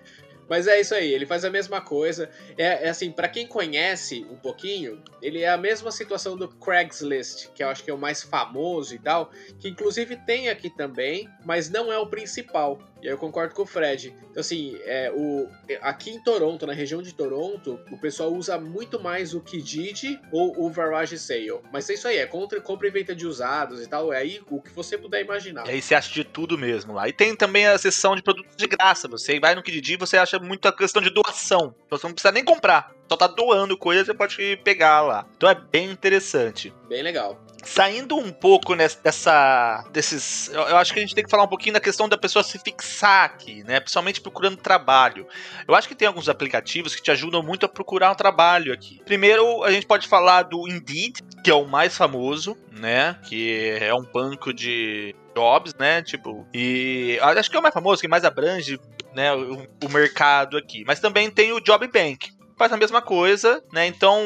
Mas é isso aí, ele faz a mesma coisa. É, é assim, para quem conhece um pouquinho, ele é a mesma situação do Craigslist, que eu acho que é o mais famoso e tal, que inclusive tem aqui também, mas não é o principal. E eu concordo com o Fred. Então, assim, é, o, aqui em Toronto, na região de Toronto, o pessoal usa muito mais o Kijiji ou o Garage Sale. Mas é isso aí, é contra, compra e venda de usados e tal. É aí o que você puder imaginar. E aí você acha de tudo mesmo lá. E tem também a seção de produtos de graça. Você vai no Kijiji e você acha muita questão de doação. Então você não precisa nem comprar. Só tá doando coisa, você pode pegar lá. Então é bem interessante. Bem legal saindo um pouco nessa, dessa, desses. Eu, eu, acho que a gente tem que falar um pouquinho da questão da pessoa se fixar aqui, né? Principalmente procurando trabalho. Eu acho que tem alguns aplicativos que te ajudam muito a procurar um trabalho aqui. Primeiro, a gente pode falar do Indeed, que é o mais famoso, né? Que é um banco de jobs, né? Tipo, e acho que é o mais famoso, que mais abrange né, o, o mercado aqui. Mas também tem o Job Bank, faz a mesma coisa, né? Então,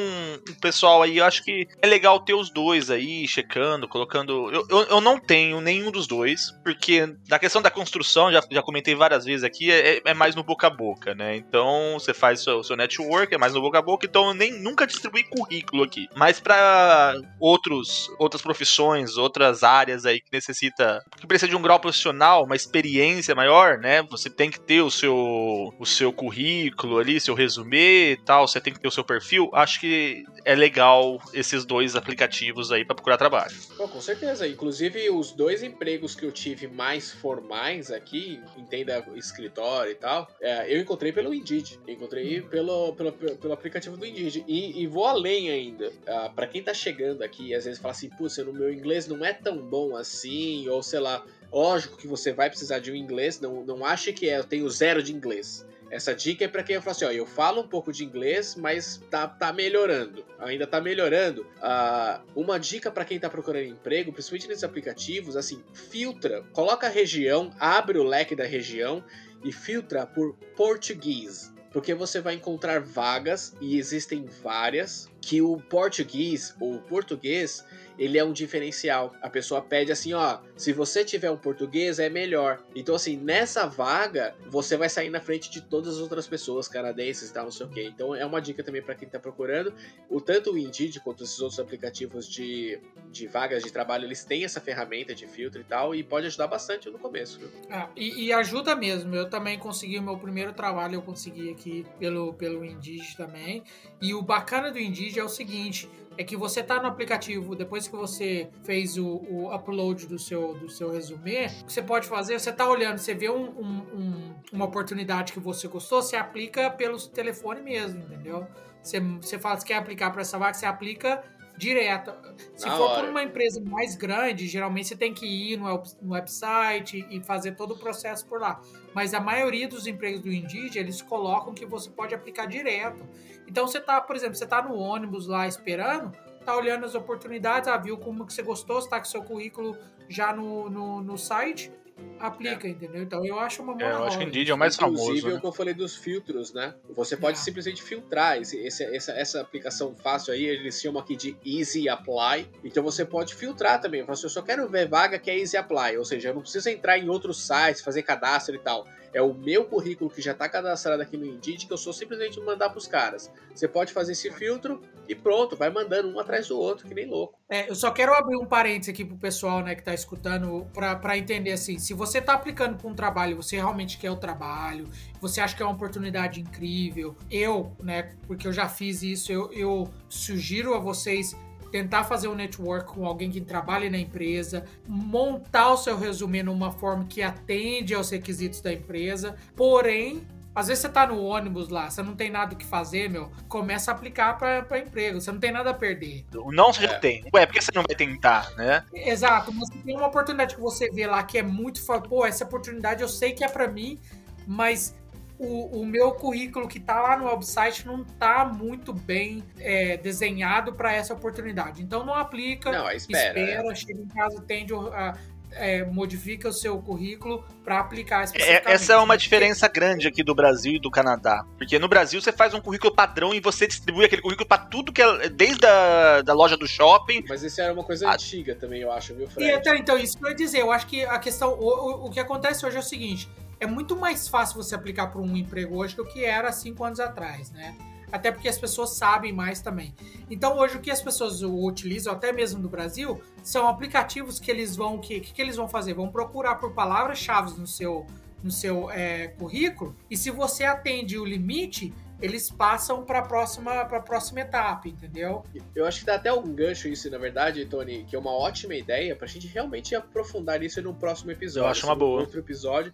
o pessoal aí, eu acho que é legal ter os dois aí, checando, colocando. Eu, eu, eu não tenho nenhum dos dois, porque na questão da construção, já, já comentei várias vezes aqui, é, é mais no boca a boca, né? Então, você faz o seu, seu network, é mais no boca a boca, então eu nem nunca distribuí currículo aqui. Mas para outros outras profissões, outras áreas aí que necessita, que precisa de um grau profissional, uma experiência maior, né? Você tem que ter o seu o seu currículo ali, seu resumê tal, você tem que ter o seu perfil. Acho que é legal esses dois aplicativos aí para procurar trabalho. Com certeza. Inclusive, os dois empregos que eu tive mais formais aqui, entenda escritório e tal, é, eu encontrei pelo Indeed. Eu encontrei pelo, pelo, pelo aplicativo do Indeed. E, e vou além ainda. Uh, para quem tá chegando aqui, às vezes fala assim, putz, o meu inglês não é tão bom assim, ou sei lá. Lógico que você vai precisar de um inglês, não, não ache que é, eu tenho zero de inglês. Essa dica é para quem fala assim, ó, eu falo um pouco de inglês, mas tá, tá melhorando, ainda tá melhorando. Uh, uma dica para quem tá procurando emprego, principalmente nesses aplicativos, assim, filtra, coloca a região, abre o leque da região e filtra por português porque você vai encontrar vagas e existem várias que o português ou português ele é um diferencial. A pessoa pede assim, ó, se você tiver um português é melhor. Então assim, nessa vaga você vai sair na frente de todas as outras pessoas canadenses tal, não sei o quê. Então é uma dica também para quem está procurando. O tanto o Indeed quanto esses outros aplicativos de, de vagas de trabalho, eles têm essa ferramenta de filtro e tal e pode ajudar bastante no começo. Ah, e, e, ajuda mesmo. Eu também consegui o meu primeiro trabalho, eu consegui aqui pelo pelo Indeed também. E o bacana do Indeed é o seguinte, é que você tá no aplicativo, depois que você fez o, o upload do seu, do seu resumê, o que você pode fazer, você tá olhando, você vê um, um, um, uma oportunidade que você gostou, você aplica pelo telefone mesmo, entendeu? Você, você fala que quer aplicar para essa vaga, você aplica direto. Se Na for hora. por uma empresa mais grande, geralmente você tem que ir no, no website e fazer todo o processo por lá. Mas a maioria dos empregos do Indeed, eles colocam que você pode aplicar direto. Então você tá, por exemplo, você tá no ônibus lá esperando, tá olhando as oportunidades, ah, viu como que você gostou, você tá com seu currículo já no, no, no site, aplica, é. entendeu? Então eu acho uma boa. É, eu acho que Indeed é o mais Inclusive, famoso. Inclusive, né? o que eu falei dos filtros, né? Você pode é. simplesmente filtrar. Esse, esse, essa, essa aplicação fácil aí, eles chamam aqui de Easy Apply. Então você pode filtrar também. Assim, eu só quero ver vaga que é Easy Apply. Ou seja, eu não preciso entrar em outros sites, fazer cadastro e tal é o meu currículo que já está cadastrado aqui no Indeed que eu sou simplesmente mandar para os caras. Você pode fazer esse filtro e pronto, vai mandando um atrás do outro, que nem louco. É, eu só quero abrir um parênteses aqui pro pessoal né, que está escutando para entender assim: se você está aplicando para um trabalho, você realmente quer o trabalho, você acha que é uma oportunidade incrível, eu, né, porque eu já fiz isso, eu, eu sugiro a vocês tentar fazer um network com alguém que trabalhe na empresa, montar o seu resumo numa forma que atende aos requisitos da empresa, porém às vezes você tá no ônibus lá, você não tem nada o que fazer, meu, começa a aplicar para emprego, você não tem nada a perder. Não você é. já tem. Ué, por que você não vai tentar, né? Exato, mas tem uma oportunidade que você vê lá que é muito, pô, essa oportunidade eu sei que é para mim, mas o, o meu currículo que está lá no website não está muito bem é, desenhado para essa oportunidade. Então não aplica, não, espera, espera chega em casa, tende a, é, modifica o seu currículo para aplicar é, Essa é uma diferença grande aqui do Brasil e do Canadá. Porque no Brasil você faz um currículo padrão e você distribui aquele currículo para tudo que é desde a da loja do shopping. Mas isso era uma coisa a... antiga também, eu acho, viu, Fred? E, então, então, isso que eu ia dizer. Eu acho que a questão. O, o, o que acontece hoje é o seguinte: é muito mais fácil você aplicar para um emprego hoje do que era cinco anos atrás, né? Até porque as pessoas sabem mais também. Então hoje o que as pessoas utilizam, até mesmo no Brasil, são aplicativos que eles vão que, que eles vão fazer? Vão procurar por palavras-chave no seu no seu é, currículo e se você atende o limite eles passam para a próxima, pra próxima etapa, entendeu? Eu acho que dá até um gancho isso, na verdade, Tony, que é uma ótima ideia para a gente realmente aprofundar isso no próximo episódio. Eu acho uma boa. Outro episódio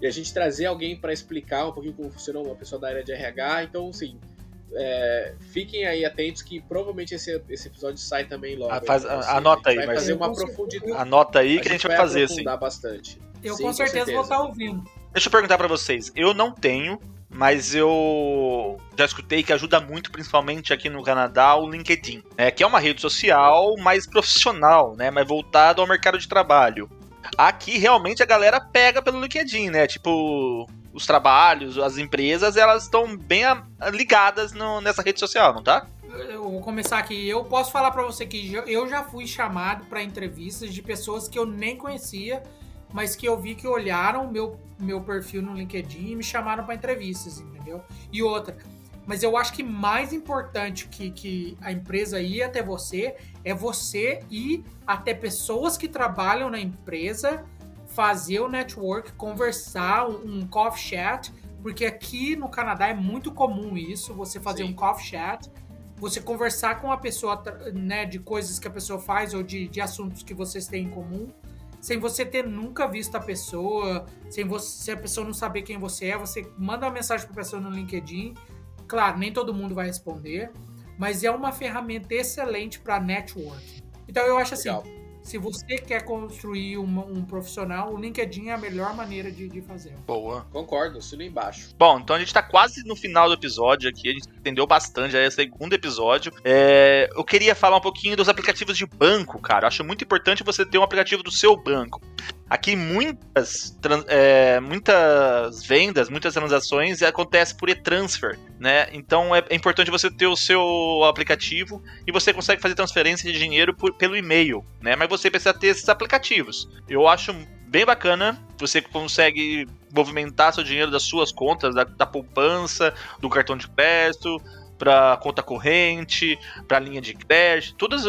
e a gente trazer alguém para explicar um pouquinho como funcionou uma pessoa da área de RH. Então, assim, é, fiquem aí atentos que provavelmente esse, esse episódio sai também logo. Ah, faz, então, assim, anota aí, vai fazer uma profundidade. Anota aí que a gente, vai, vai fazer, sim. bastante. Eu sim, com, certeza com, certeza vou estar ouvindo. Deixa eu perguntar para vocês. Eu não tenho, mas eu já escutei que ajuda muito, principalmente aqui no Canadá, o LinkedIn, né? Que é uma rede social mais profissional, né? Mais voltado ao mercado de trabalho. Aqui realmente a galera pega pelo LinkedIn, né? Tipo, os trabalhos, as empresas, elas estão bem ligadas no, nessa rede social, não tá? Eu vou começar aqui. Eu posso falar para você que eu já fui chamado para entrevistas de pessoas que eu nem conhecia, mas que eu vi que olharam meu meu perfil no LinkedIn e me chamaram para entrevistas, entendeu? E outra, mas eu acho que mais importante que, que a empresa ir até você é você ir até pessoas que trabalham na empresa, fazer o network, conversar, um, coffee chat, porque aqui no Canadá é muito comum isso, você fazer Sim. um coffee chat, você conversar com a pessoa né, de coisas que a pessoa faz ou de, de assuntos que vocês têm em comum, sem você ter nunca visto a pessoa, sem você, se a pessoa não saber quem você é, você manda uma mensagem para a pessoa no LinkedIn Claro, nem todo mundo vai responder, mas é uma ferramenta excelente para network. Então eu acho assim, Legal. se você quer construir uma, um profissional, o LinkedIn é a melhor maneira de, de fazer. Boa. Concordo, assino embaixo. Bom, então a gente está quase no final do episódio aqui, a gente entendeu bastante, já é o segundo episódio. É, eu queria falar um pouquinho dos aplicativos de banco, cara. Eu acho muito importante você ter um aplicativo do seu banco. Aqui muitas, é, muitas vendas, muitas transações acontecem por e-transfer, né? Então é, é, importante você ter o seu aplicativo e você consegue fazer transferência de dinheiro por, pelo e-mail, né? Mas você precisa ter esses aplicativos. Eu acho bem bacana, você consegue movimentar seu dinheiro das suas contas, da, da poupança, do cartão de crédito, para conta corrente, para linha de crédito, todas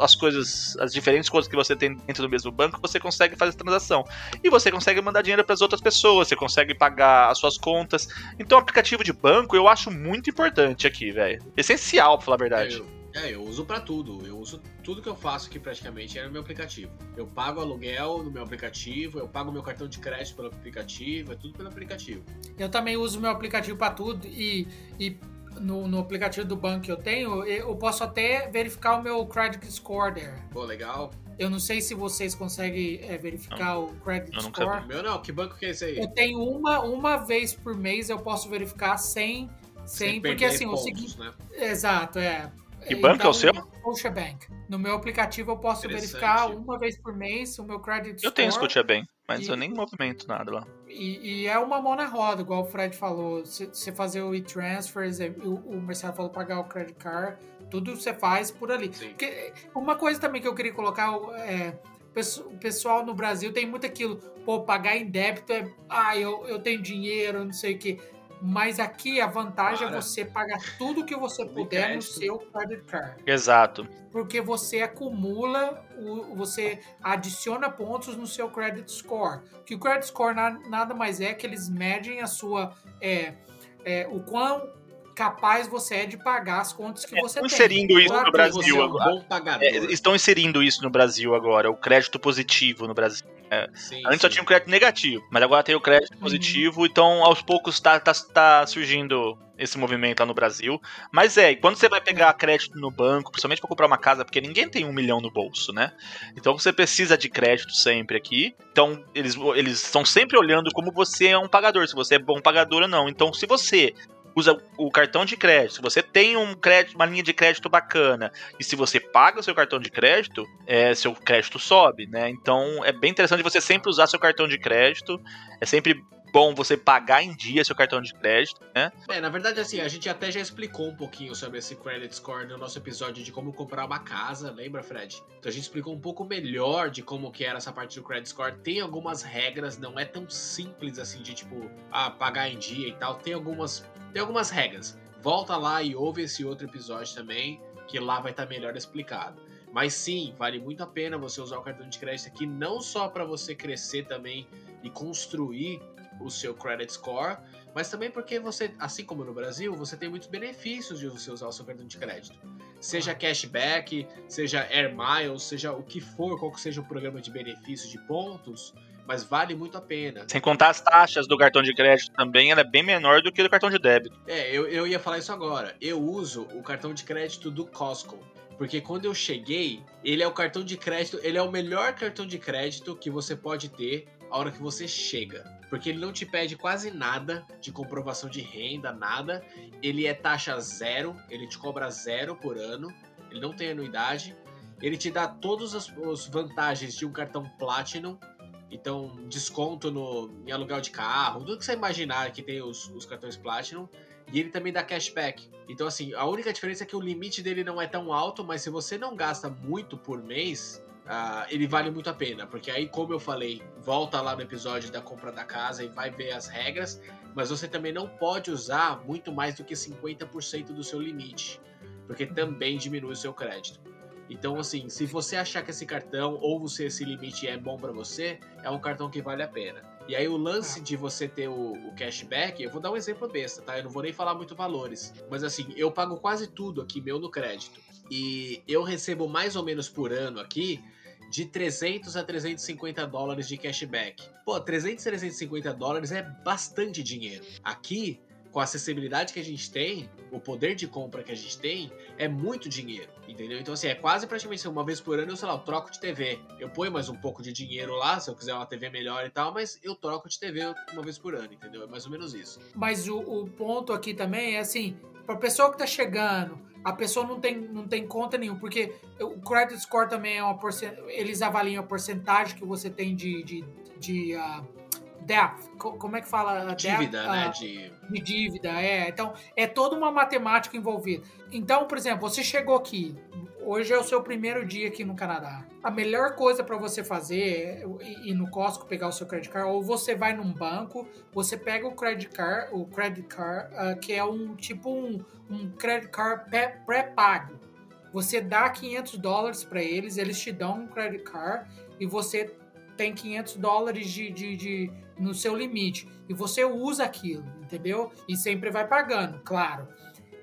as coisas, as diferentes coisas que você tem dentro do mesmo banco, você consegue fazer transação. E você consegue mandar dinheiro para as outras pessoas, você consegue pagar as suas contas. Então, o aplicativo de banco eu acho muito importante aqui, velho. Essencial, pra falar a verdade. Eu... É, eu uso para tudo. Eu uso tudo que eu faço aqui praticamente é no meu aplicativo. Eu pago aluguel no meu aplicativo, eu pago meu cartão de crédito pelo aplicativo, é tudo pelo aplicativo. Eu também uso meu aplicativo para tudo e, e no, no, aplicativo do banco que eu tenho, eu posso até verificar o meu credit score there. Pô, legal. Eu não sei se vocês conseguem é, verificar não. o credit eu score. Meu não, que banco que é esse aí? Eu tenho uma, uma vez por mês eu posso verificar sem. Sem, sem porque assim, pontos, o seguinte. Né? Exato, é. Que banco então, é o seu? Scotia Bank. No meu aplicativo eu posso verificar uma vez por mês o meu credit score. Eu tenho Scotia Bank, mas e, eu nem movimento nada lá. E, e, é uma mão na roda, igual o Fred falou. Você fazer o e-transfers, o, o Marcelo falou pagar o credit card, tudo você faz por ali. Porque uma coisa também que eu queria colocar é o pessoal no Brasil tem muito aquilo, pô, pagar em débito é, ah, eu, eu tenho dinheiro, não sei o que. Mas aqui a vantagem é Para. é você pagar tudo que você puder no seu credit card. Exato. Porque você acumula, o, você adiciona pontos no seu credit score. Que o credit score nada mais é que eles medem a sua. É, é, o quão capaz você é de pagar as contas que é, você inserindo tem. Isso claro no Brasil é um agora. É, estão inserindo isso no Brasil agora, o crédito positivo no Brasil. É. Sim, Antes sim. só tinha o crédito negativo, mas agora tem o crédito uhum. positivo, então aos poucos tá, tá, tá surgindo esse movimento lá no Brasil. Mas é, quando você vai pegar crédito no banco, principalmente para comprar uma casa, porque ninguém tem um milhão no bolso, né? Então você precisa de crédito sempre aqui. Então eles eles estão sempre olhando como você é um pagador, se você é bom pagador ou não. Então se você usa o cartão de crédito, se você tem um crédito, uma linha de crédito bacana, e se você paga o seu cartão de crédito, é, seu crédito sobe, né? Então é bem interessante você sempre usar seu cartão de crédito. É sempre bom você pagar em dia seu cartão de crédito, né? É, na verdade, assim, a gente até já explicou um pouquinho sobre esse credit score no nosso episódio de como comprar uma casa, lembra, Fred? Então a gente explicou um pouco melhor de como que era essa parte do credit score. Tem algumas regras, não é tão simples assim de tipo, ah, pagar em dia e tal. Tem algumas tem algumas regras. Volta lá e ouve esse outro episódio também, que lá vai estar tá melhor explicado. Mas sim, vale muito a pena você usar o cartão de crédito aqui, não só para você crescer também e construir o seu credit score, mas também porque você, assim como no Brasil, você tem muitos benefícios de você usar o seu cartão de crédito. Seja cashback, seja air miles, seja o que for, qual que seja o programa de benefícios de pontos, mas vale muito a pena. Sem contar as taxas do cartão de crédito também, ela é bem menor do que do cartão de débito. É, eu, eu ia falar isso agora. Eu uso o cartão de crédito do Costco. Porque quando eu cheguei, ele é o cartão de crédito, ele é o melhor cartão de crédito que você pode ter a hora que você chega. Porque ele não te pede quase nada de comprovação de renda, nada. Ele é taxa zero, ele te cobra zero por ano, ele não tem anuidade. Ele te dá todas as, as vantagens de um cartão Platinum Então, desconto no, em aluguel de carro, tudo que você imaginar que tem os, os cartões Platinum. E ele também dá cashback. Então, assim, a única diferença é que o limite dele não é tão alto, mas se você não gasta muito por mês, uh, ele vale muito a pena. Porque aí, como eu falei, volta lá no episódio da compra da casa e vai ver as regras. Mas você também não pode usar muito mais do que 50% do seu limite. Porque também diminui o seu crédito. Então, assim, se você achar que esse cartão ou se esse limite é bom para você, é um cartão que vale a pena. E aí o lance de você ter o, o, cashback, eu vou dar um exemplo besta, tá? Eu não vou nem falar muito valores. Mas assim, eu pago quase tudo aqui meu no crédito. E eu recebo mais ou menos por ano aqui de 300 a 350 dólares de cashback. Pô, 300 a 350 dólares é bastante dinheiro. Aqui, com a acessibilidade que a gente tem, o poder de compra que a gente tem, é muito dinheiro, entendeu? Então, assim, é quase praticamente uma vez por ano, eu, sei lá, eu troco de TV. Eu ponho mais um pouco de dinheiro lá, se eu quiser uma TV melhor e tal, mas eu troco de TV uma vez por ano, entendeu? É mais ou menos isso. Mas o, o ponto aqui também é assim, pra pessoa que tá chegando, a pessoa não tem, não tem conta nenhuma, porque o credit score também é uma porcentagem, eles avaliam a porcentagem que você tem de, de, de uh, debt, como é que fala? Dívida, né? Ah, de... de dívida, é. Então, é toda uma matemática envolvida. Então, por exemplo, você chegou aqui, hoje é o seu primeiro dia aqui no Canadá. A melhor coisa para você fazer é ir no Costco pegar o seu credit card, ou você vai num banco, você pega o credit card, o credit card, uh, que é um tipo um, um credit card pré-pago. Você dá 500 dólares para eles, eles te dão um credit card e você tem 500 dólares de, de, de, no seu limite. E você usa aquilo, entendeu? E sempre vai pagando, claro.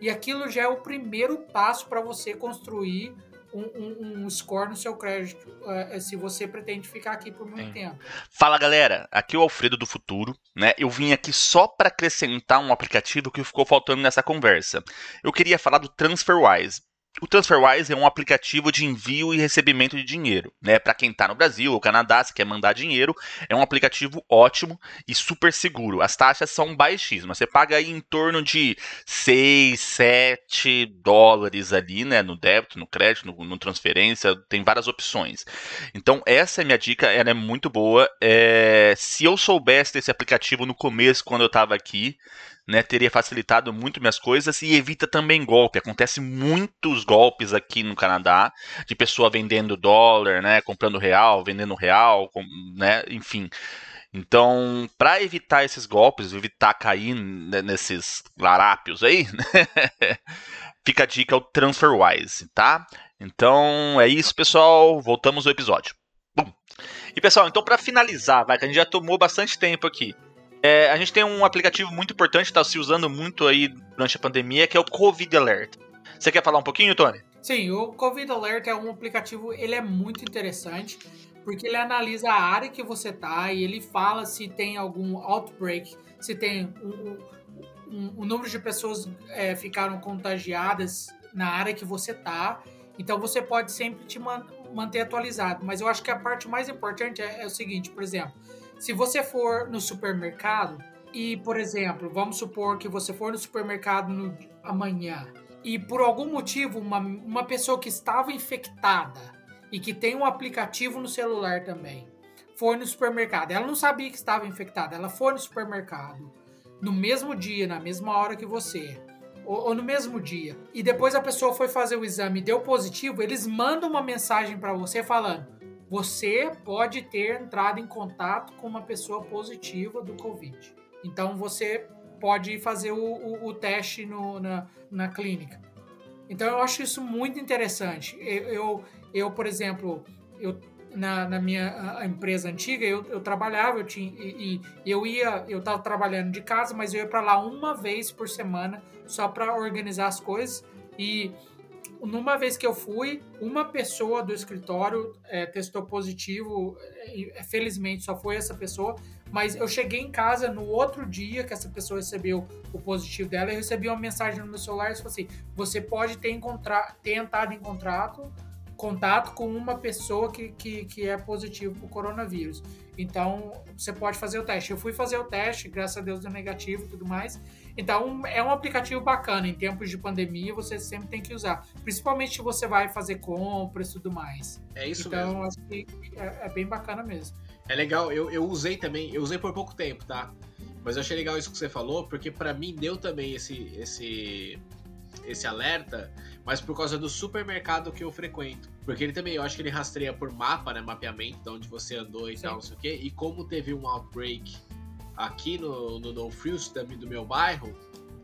E aquilo já é o primeiro passo para você construir um, um, um, score no seu crédito uh, se você pretende ficar aqui por muito Sim. tempo. Fala galera, aqui é o Alfredo do Futuro, né? Eu vim aqui só para acrescentar um aplicativo que ficou faltando nessa conversa. Eu queria falar do TransferWise. O TransferWise é um aplicativo de envio e recebimento de dinheiro, né? Para quem está no Brasil ou Canadá, se quer mandar dinheiro, é um aplicativo ótimo e super seguro. As taxas são baixíssimas. Você paga aí em torno de 6, 7 dólares ali, né? No débito, no crédito, no, no transferência, tem várias opções. Então, essa é minha dica, ela é muito boa. É... Se eu soubesse desse aplicativo no começo, quando eu estava aqui, né, teria facilitado muito minhas coisas e evita também golpe. Acontece muitos golpes aqui no Canadá de pessoa vendendo dólar, né, comprando real, vendendo real, com, né, enfim. Então, para evitar esses golpes, evitar cair nesses larápios aí, né, fica a dica o TransferWise, tá? Então é isso, pessoal. Voltamos ao episódio. Bom. E pessoal, então para finalizar, vai que a gente já tomou bastante tempo aqui. É, a gente tem um aplicativo muito importante, está se usando muito aí durante a pandemia, que é o Covid Alert. Você quer falar um pouquinho, Tony? Sim, o Covid Alert é um aplicativo, ele é muito interessante, porque ele analisa a área que você tá e ele fala se tem algum outbreak, se tem um, um, um número de pessoas é, ficaram contagiadas na área que você tá. Então você pode sempre te man manter atualizado. Mas eu acho que a parte mais importante é, é o seguinte, por exemplo, se você for no supermercado e, por exemplo, vamos supor que você for no supermercado no, amanhã e por algum motivo uma, uma pessoa que estava infectada e que tem um aplicativo no celular também foi no supermercado. Ela não sabia que estava infectada, ela foi no supermercado no mesmo dia, na mesma hora que você. Ou, ou no mesmo dia. E depois a pessoa foi fazer o exame e deu positivo, eles mandam uma mensagem para você falando: você pode ter entrado em contato com uma pessoa positiva do Covid. Então você pode fazer o, o, o teste no, na, na clínica. Então eu acho isso muito interessante. Eu, eu, eu por exemplo, eu, na, na minha empresa antiga, eu, eu trabalhava, eu tinha e, e eu ia, eu estava trabalhando de casa, mas eu ia para lá uma vez por semana só para organizar as coisas e numa vez que eu fui, uma pessoa do escritório é, testou positivo, é, felizmente só foi essa pessoa, mas eu cheguei em casa no outro dia que essa pessoa recebeu o positivo dela, eu recebi uma mensagem no meu celular e falou assim: você pode ter, encontrar, ter entrado em contrato, contato com uma pessoa que, que, que é positivo para o coronavírus. Então, você pode fazer o teste. Eu fui fazer o teste, graças a Deus deu negativo e tudo mais. Então, é um aplicativo bacana. Em tempos de pandemia, você sempre tem que usar. Principalmente se você vai fazer compras e tudo mais. É isso então, mesmo. Então, acho que é, é bem bacana mesmo. É legal, eu, eu usei também, eu usei por pouco tempo, tá? Mas eu achei legal isso que você falou, porque para mim deu também esse, esse, esse alerta, mas por causa do supermercado que eu frequento. Porque ele também, eu acho que ele rastreia por mapa, né? Mapeamento de onde você andou e Sim. tal, não sei o quê. E como teve um outbreak aqui no, no No Frills também do meu bairro,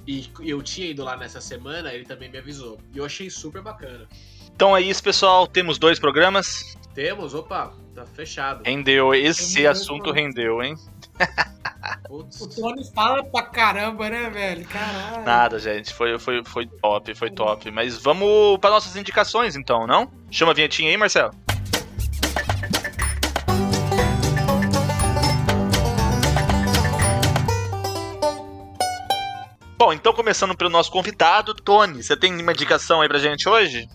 e eu tinha ido lá nessa semana, ele também me avisou. E eu achei super bacana. Então é isso, pessoal. Temos dois programas. Temos, opa, tá fechado. Rendeu, esse assunto rendeu, hein? Putz. O Tony fala pra caramba, né, velho? Caralho. Nada, gente. Foi, foi, foi top, foi top. Mas vamos para nossas indicações, então, não? Chama a vinhetinha aí, Marcelo. Bom, então começando pelo nosso convidado, Tony, você tem uma indicação aí pra gente hoje?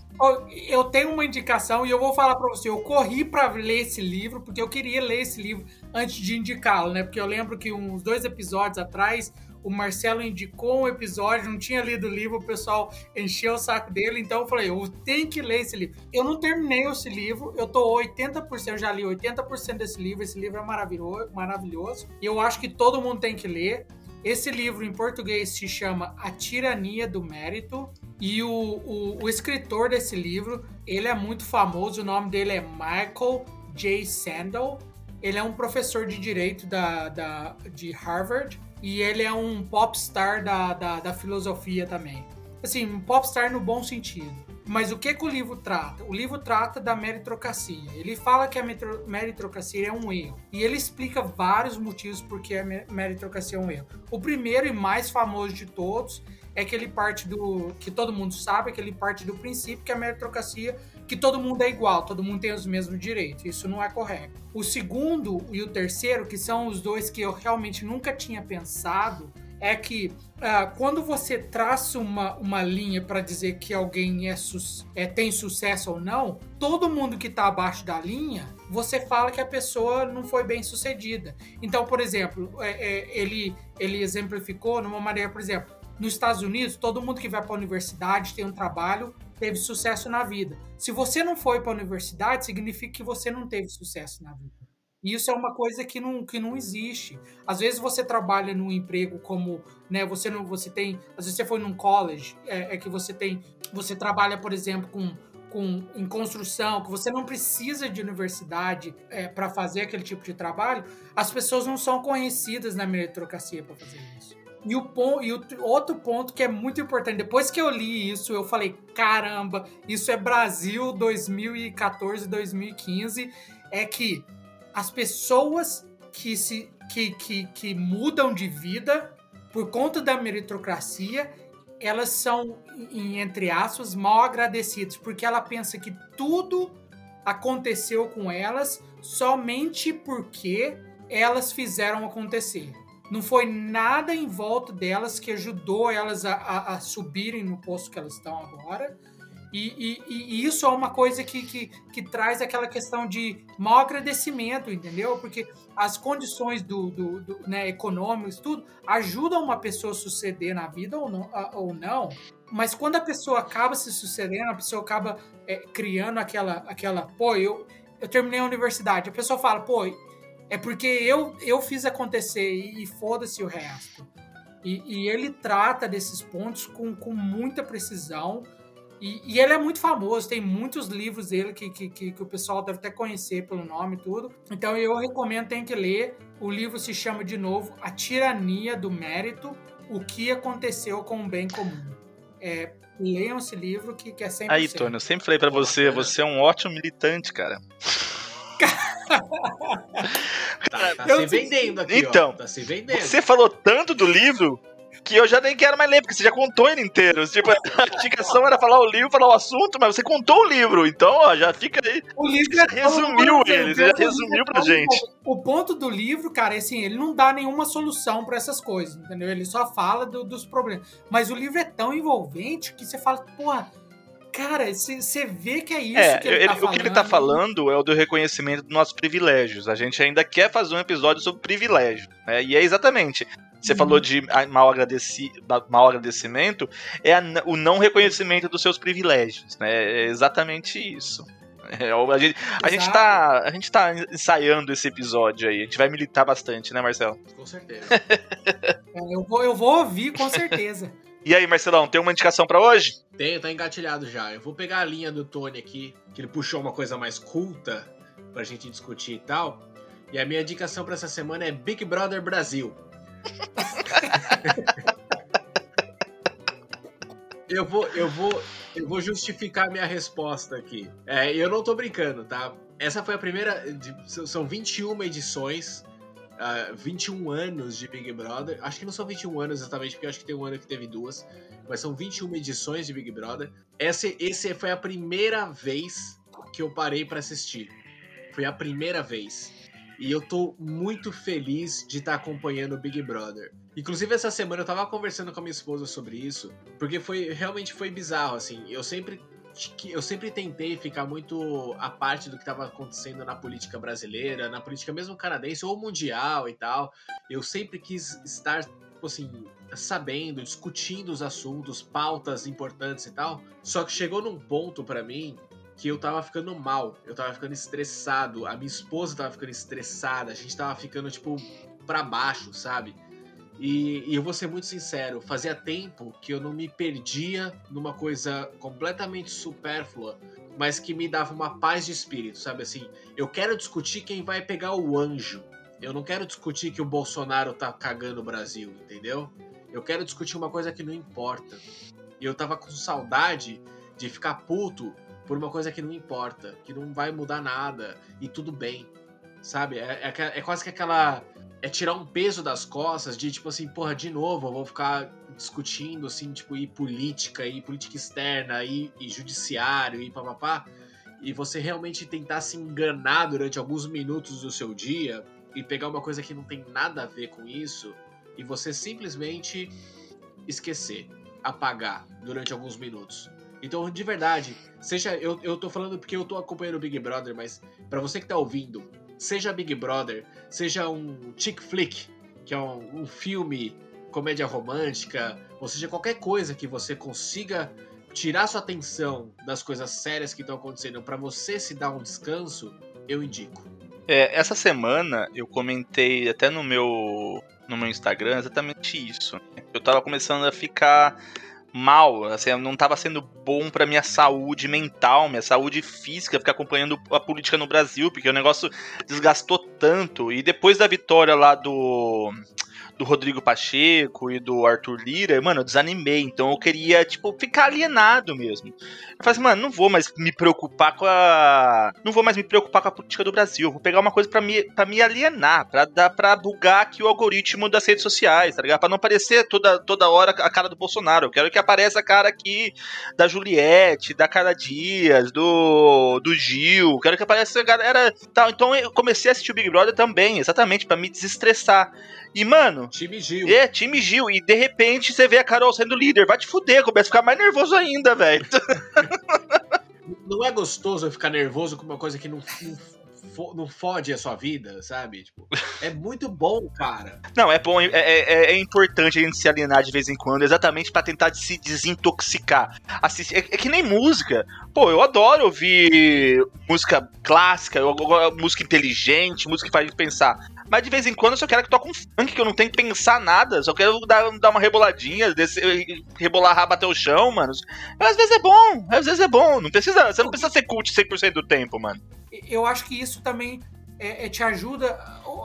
Eu tenho uma indicação e eu vou falar para você. Eu corri para ler esse livro porque eu queria ler esse livro antes de indicá-lo, né? Porque eu lembro que uns dois episódios atrás o Marcelo indicou um episódio, não tinha lido o livro, o pessoal encheu o saco dele, então eu falei, eu tenho que ler esse livro. Eu não terminei esse livro, eu tô 80%, eu já li 80% desse livro, esse livro é maravilhoso, maravilhoso, e eu acho que todo mundo tem que ler. Esse livro em português se chama A Tirania do Mérito e o, o, o, escritor desse livro, ele é muito famoso, o nome dele é Michael J. Sandel. Ele é um professor de direito da, da, de Harvard e ele é um popstar da, da, da filosofia também. Assim, um popstar no bom sentido. Mas o que, que o livro trata? O livro trata da meritocracia. Ele fala que a meritocracia é um erro. E ele explica vários motivos por que a meritocracia é um erro. O primeiro e mais famoso de todos é que ele parte do. que todo mundo sabe, é que ele parte do princípio que a meritocracia que todo mundo é igual, todo mundo tem os mesmos direitos. Isso não é correto. O segundo e o terceiro, que são os dois que eu realmente nunca tinha pensado, é que uh, quando você traça uma, uma linha para dizer que alguém é, é, tem sucesso ou não, todo mundo que está abaixo da linha, você fala que a pessoa não foi bem sucedida. Então, por exemplo, é, é, ele, ele exemplificou numa maneira, por exemplo, nos Estados Unidos, todo mundo que vai para a universidade tem um trabalho, teve sucesso na vida. Se você não foi para a universidade, significa que você não teve sucesso na vida. E isso é uma coisa que não, que não existe. Às vezes você trabalha num emprego como, né, você não, você tem, às vezes você foi num college, é, é que você tem, você trabalha, por exemplo, com, com em construção, que você não precisa de universidade é, para fazer aquele tipo de trabalho, as pessoas não são conhecidas na meritocracia para fazer isso. E o, ponto, e o outro ponto que é muito importante, depois que eu li isso, eu falei: caramba, isso é Brasil 2014, 2015, é que as pessoas que, se, que, que, que mudam de vida por conta da meritocracia, elas são, entre aspas, mal agradecidas, porque ela pensa que tudo aconteceu com elas somente porque elas fizeram acontecer. Não foi nada em volta delas que ajudou elas a, a, a subirem no posto que elas estão agora. E, e, e, isso é uma coisa que, que, que, traz aquela questão de mau agradecimento, entendeu? Porque as condições do, do, do né, econômicas, tudo, ajudam uma pessoa a suceder na vida ou não, ou não. Mas quando a pessoa acaba se sucedendo, a pessoa acaba é, criando aquela, aquela, pô, eu, eu terminei a universidade. A pessoa fala, pô, é porque eu, eu fiz acontecer e, e foda-se o resto. E, e, ele trata desses pontos com, com muita precisão e, e, ele é muito famoso, tem muitos livros dele que, que, que, que, o pessoal deve até conhecer pelo nome e tudo. Então eu recomendo, tem que ler. O livro se chama de novo A Tirania do Mérito, o que aconteceu com o bem comum. É, leiam esse livro que, que é sempre. Aí, Tony, eu sempre falei para você, você é um ótimo militante, cara. Tá, tá se vendendo aqui, então, ó. Tá se vendendo. Você falou tanto do livro que eu já nem quero mais ler, porque você já contou ele inteiro. Tipo, a indicação era falar o livro, falar o assunto, mas você contou o livro, então, ó, já fica aí. O livro já resumiu ele, já resumiu pra gente. O ponto do livro, cara, é assim, ele não dá nenhuma solução para essas coisas, entendeu? Ele só fala do, dos problemas. Mas o livro é tão envolvente que você fala, porra, Cara, você vê que é isso é, que ele, ele tá O falando. que ele tá falando é o do reconhecimento dos nossos privilégios. A gente ainda quer fazer um episódio sobre privilégio. Né? E é exatamente. Você uhum. falou de mal, agradeci, mal agradecimento, é a, o não reconhecimento dos seus privilégios, né? É exatamente isso. É, a, gente, a, gente tá, a gente tá ensaiando esse episódio aí. A gente vai militar bastante, né, Marcelo? Com certeza. é, eu, vou, eu vou ouvir, com certeza. e aí, Marcelão, tem uma indicação para hoje? Tenho, tá engatilhado já. Eu vou pegar a linha do Tony aqui, que ele puxou uma coisa mais culta pra gente discutir e tal. E a minha indicação para essa semana é Big Brother Brasil. eu vou, eu vou, eu vou justificar minha resposta aqui. É, eu não tô brincando, tá? Essa foi a primeira. De, são 21 edições. Uh, 21 anos de Big Brother. Acho que não são 21 anos exatamente, porque acho que tem um ano que teve duas. Mas são 21 edições de Big Brother. Essa esse foi a primeira vez que eu parei para assistir. Foi a primeira vez. E eu tô muito feliz de estar tá acompanhando o Big Brother. Inclusive essa semana eu tava conversando com a minha esposa sobre isso, porque foi realmente foi bizarro assim. Eu sempre eu sempre tentei ficar muito à parte do que estava acontecendo na política brasileira, na política mesmo canadense ou mundial e tal. Eu sempre quis estar tipo assim, sabendo, discutindo os assuntos, pautas importantes e tal. Só que chegou num ponto para mim que eu tava ficando mal, eu tava ficando estressado, a minha esposa tava ficando estressada, a gente tava ficando, tipo, pra baixo, sabe? E, e, eu vou ser muito sincero, fazia tempo que eu não me perdia numa coisa completamente supérflua, mas que me dava uma paz de espírito, sabe assim? Eu quero discutir quem vai pegar o anjo. Eu não quero discutir que o Bolsonaro tá cagando o Brasil, entendeu? Eu quero discutir uma coisa que não importa. E eu tava com saudade de ficar puto por uma coisa que não importa, que não vai mudar nada e tudo bem, sabe? É, é, é, quase que aquela. É tirar um peso das costas de tipo assim, porra, de novo, eu vou ficar discutindo assim, tipo, e política, e política externa, e, e judiciário, e papapá. E você realmente tentar se enganar durante alguns minutos do seu dia e pegar uma coisa que não tem nada a ver com isso e você simplesmente esquecer, apagar durante alguns minutos. Então, de verdade, seja. Eu, eu tô falando porque eu tô acompanhando o Big Brother, mas para você que tá ouvindo, seja Big Brother, seja um chick flick, que é um, um filme, comédia romântica, ou seja, qualquer coisa que você consiga tirar sua atenção das coisas sérias que estão acontecendo para você se dar um descanso, eu indico. É, essa semana eu comentei até no meu no meu Instagram exatamente isso. Eu tava começando a ficar mal, assim, não estava sendo bom para minha saúde mental, minha saúde física, ficar acompanhando a política no Brasil, porque o negócio desgastou tanto. E depois da vitória lá do do Rodrigo Pacheco e do Arthur Lira, mano, eu desanimei. Então eu queria, tipo, ficar alienado mesmo. Eu falei assim, mano, não vou mais me preocupar com a. Não vou mais me preocupar com a política do Brasil. Vou pegar uma coisa para me, pra me alienar, pra, dar, pra bugar aqui o algoritmo das redes sociais, tá ligado? Pra não aparecer toda, toda hora a cara do Bolsonaro. Eu quero que apareça a cara aqui da Juliette, da Cara Dias, do, do Gil. Eu quero que apareça a galera. Tal. Então eu comecei a assistir o Big Brother também, exatamente, para me desestressar. E, mano. Time Gil. É, time Gil. E de repente você vê a Carol sendo líder. Vai te fuder, começa a ficar mais nervoso ainda, velho. Não é gostoso ficar nervoso com uma coisa que não, não, não fode a sua vida, sabe? Tipo, é muito bom, cara. Não, é bom, é, é, é, importante a gente se alienar de vez em quando, exatamente para tentar se desintoxicar. Assistir, é, é, que nem música. Pô, eu adoro ouvir música clássica, eu, eu, música inteligente, música que faz a gente pensar. Mas de vez em quando eu só quero que toque um funk, que eu não tenho que pensar nada. Só quero dar, dar uma reboladinha, descer, rebolar rabo até o chão, mano. Mas às vezes é bom, às vezes é bom. Não precisa, você não precisa ser cult 100% do tempo, mano. Eu acho que isso também é, é, te ajuda,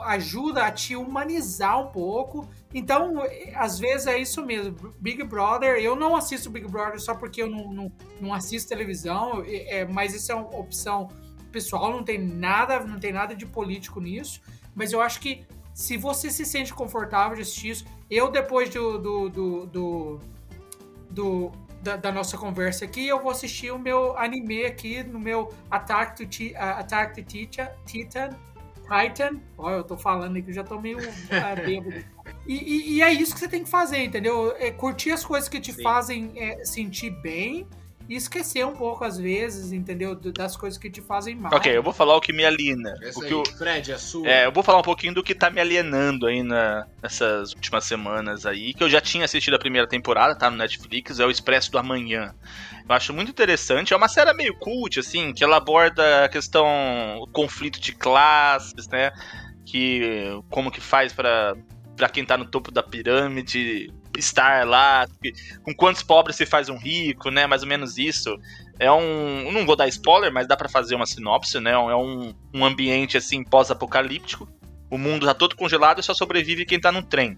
ajuda a te humanizar um pouco. Então, às vezes é isso mesmo. Big Brother, eu não assisto Big Brother só porque eu não, não, não assisto televisão, é, mas isso é uma opção pessoal, não tem nada, não tem nada de político nisso mas eu acho que se você se sente confortável de assistir isso, eu depois do, do, do, do, do da, da, nossa conversa aqui, eu vou assistir o meu anime aqui no meu Attack to uh, Attack to Titan, Titan, Titan. Olha, eu tô falando aqui, já tô meio uh, bêbado. E, e, e, é isso que você tem que fazer, entendeu? É curtir as coisas que te Sim. fazem é, sentir bem e esquecer um pouco, às vezes, entendeu? Das coisas que te fazem mal. Ok, eu vou falar o que me aliena. Essa O aí, que eu, Fred, a sua. É, eu vou falar um pouquinho do que tá me alienando aí na- nessas últimas semanas aí, que eu já tinha assistido a primeira temporada, tá no Netflix, é o Expresso do Amanhã. Eu acho muito interessante, é uma série meio cult, assim, que ela aborda a questão, o conflito de classes, né, que como que faz pra para quem tá no topo da pirâmide estar lá, com quantos pobres se faz um rico, né, mais ou menos isso. É um, não vou dar spoiler, mas dá pra fazer uma sinopse, né, é um, um ambiente assim pós-apocalíptico. O mundo tá todo congelado e só sobrevive quem tá no trem.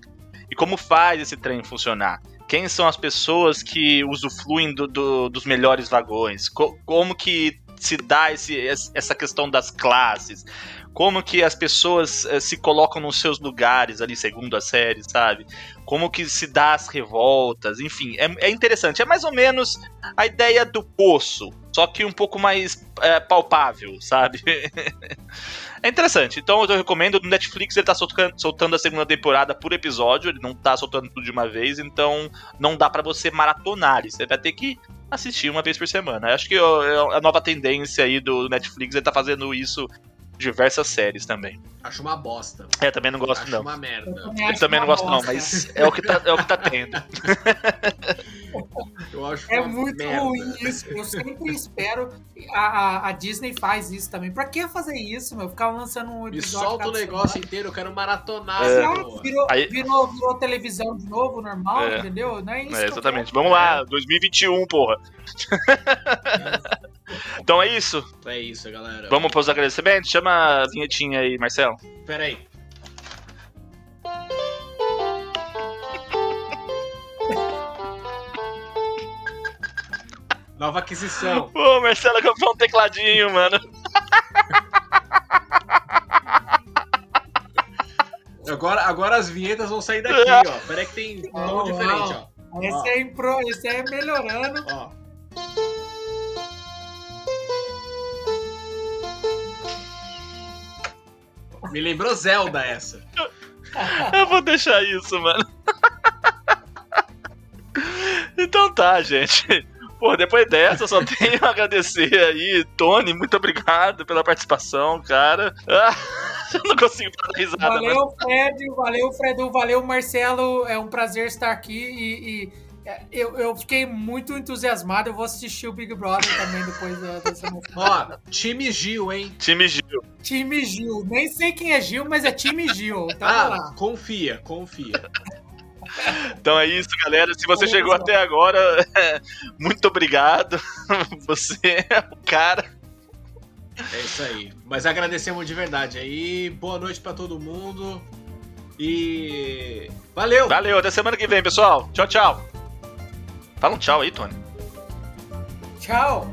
E como faz esse trem funcionar? Quem são as pessoas que usufruem do- do- dos melhores vagões? Co- como que se dá esse, es- essa questão das classes? Como que as pessoas eh, se colocam nos seus lugares ali, segundo a série, sabe? Como que se dá as revoltas, enfim, é, é interessante. É mais ou menos a ideia do poço, só que um pouco mais eh, palpável, sabe? É interessante. Então eu recomendo. No Netflix ele tá soltando, soltando a segunda temporada por episódio. Ele não tá soltando tudo de uma vez. Então não dá pra você maratonar. Você vai ter que assistir uma vez por semana. Acho que é a nova tendência aí do Netflix ele tá fazendo isso diversas séries também. Acho uma bosta. É, também não gosto Acho não. uma merda. Eu acho também não gosto não, bosta. mas é o que tá, é o que tá tendo. Eu acho É uma muito merda. ruim isso. Eu sempre espero. A, a, a Disney faz isso também. Pra que fazer isso, meu? Ficar lançando um episódio. solta o negócio semana. inteiro, eu quero maratonar. É. virou, Aí- virou, virou televisão de novo, normal, É. entendeu? Não é isso. É, que eu exatamente. quero. Vamos lá, 2021, porra. Então é isso. É isso, galera. Vamos pros agradecimentos? Chama a vinhetinha aí, Marcelo. Pera aí. Nova aquisição. Pô, Marcelo comprou um tecladinho, mano. Agora, agora as vinhetas vão sair daqui, ó. Pera aí que tem um tom Uau. diferente, ó. Esse é, impro, esse é melhorando. ó. Me lembrou Zelda essa. Eu vou deixar isso, mano. Então tá, gente. Pô, depois dessa, eu só tenho a agradecer aí. Tony, muito obrigado pela participação, cara. Ah, eu não consigo falar risada, mas... Valeu, Fred. Valeu, Fredo. Valeu, Marcelo. É um prazer estar aqui e. e, eu, eu fiquei muito entusiasmado. Eu vou assistir o Big Brother também depois da- dessa. Ó, time Gil, hein? Time Gil. Time Gil. Nem sei quem é Gil, mas é time Gil. Então Ah, lá. confia, confia. Então é isso, galera. Se você chegou até agora, muito obrigado. Você é o cara. É isso aí. Mas agradecemos de verdade aí. Boa noite pra todo mundo. E. Valeu! Valeu, até semana que vem, pessoal. Tchau, tchau. Fala um tchau aí, Tony. Tchau.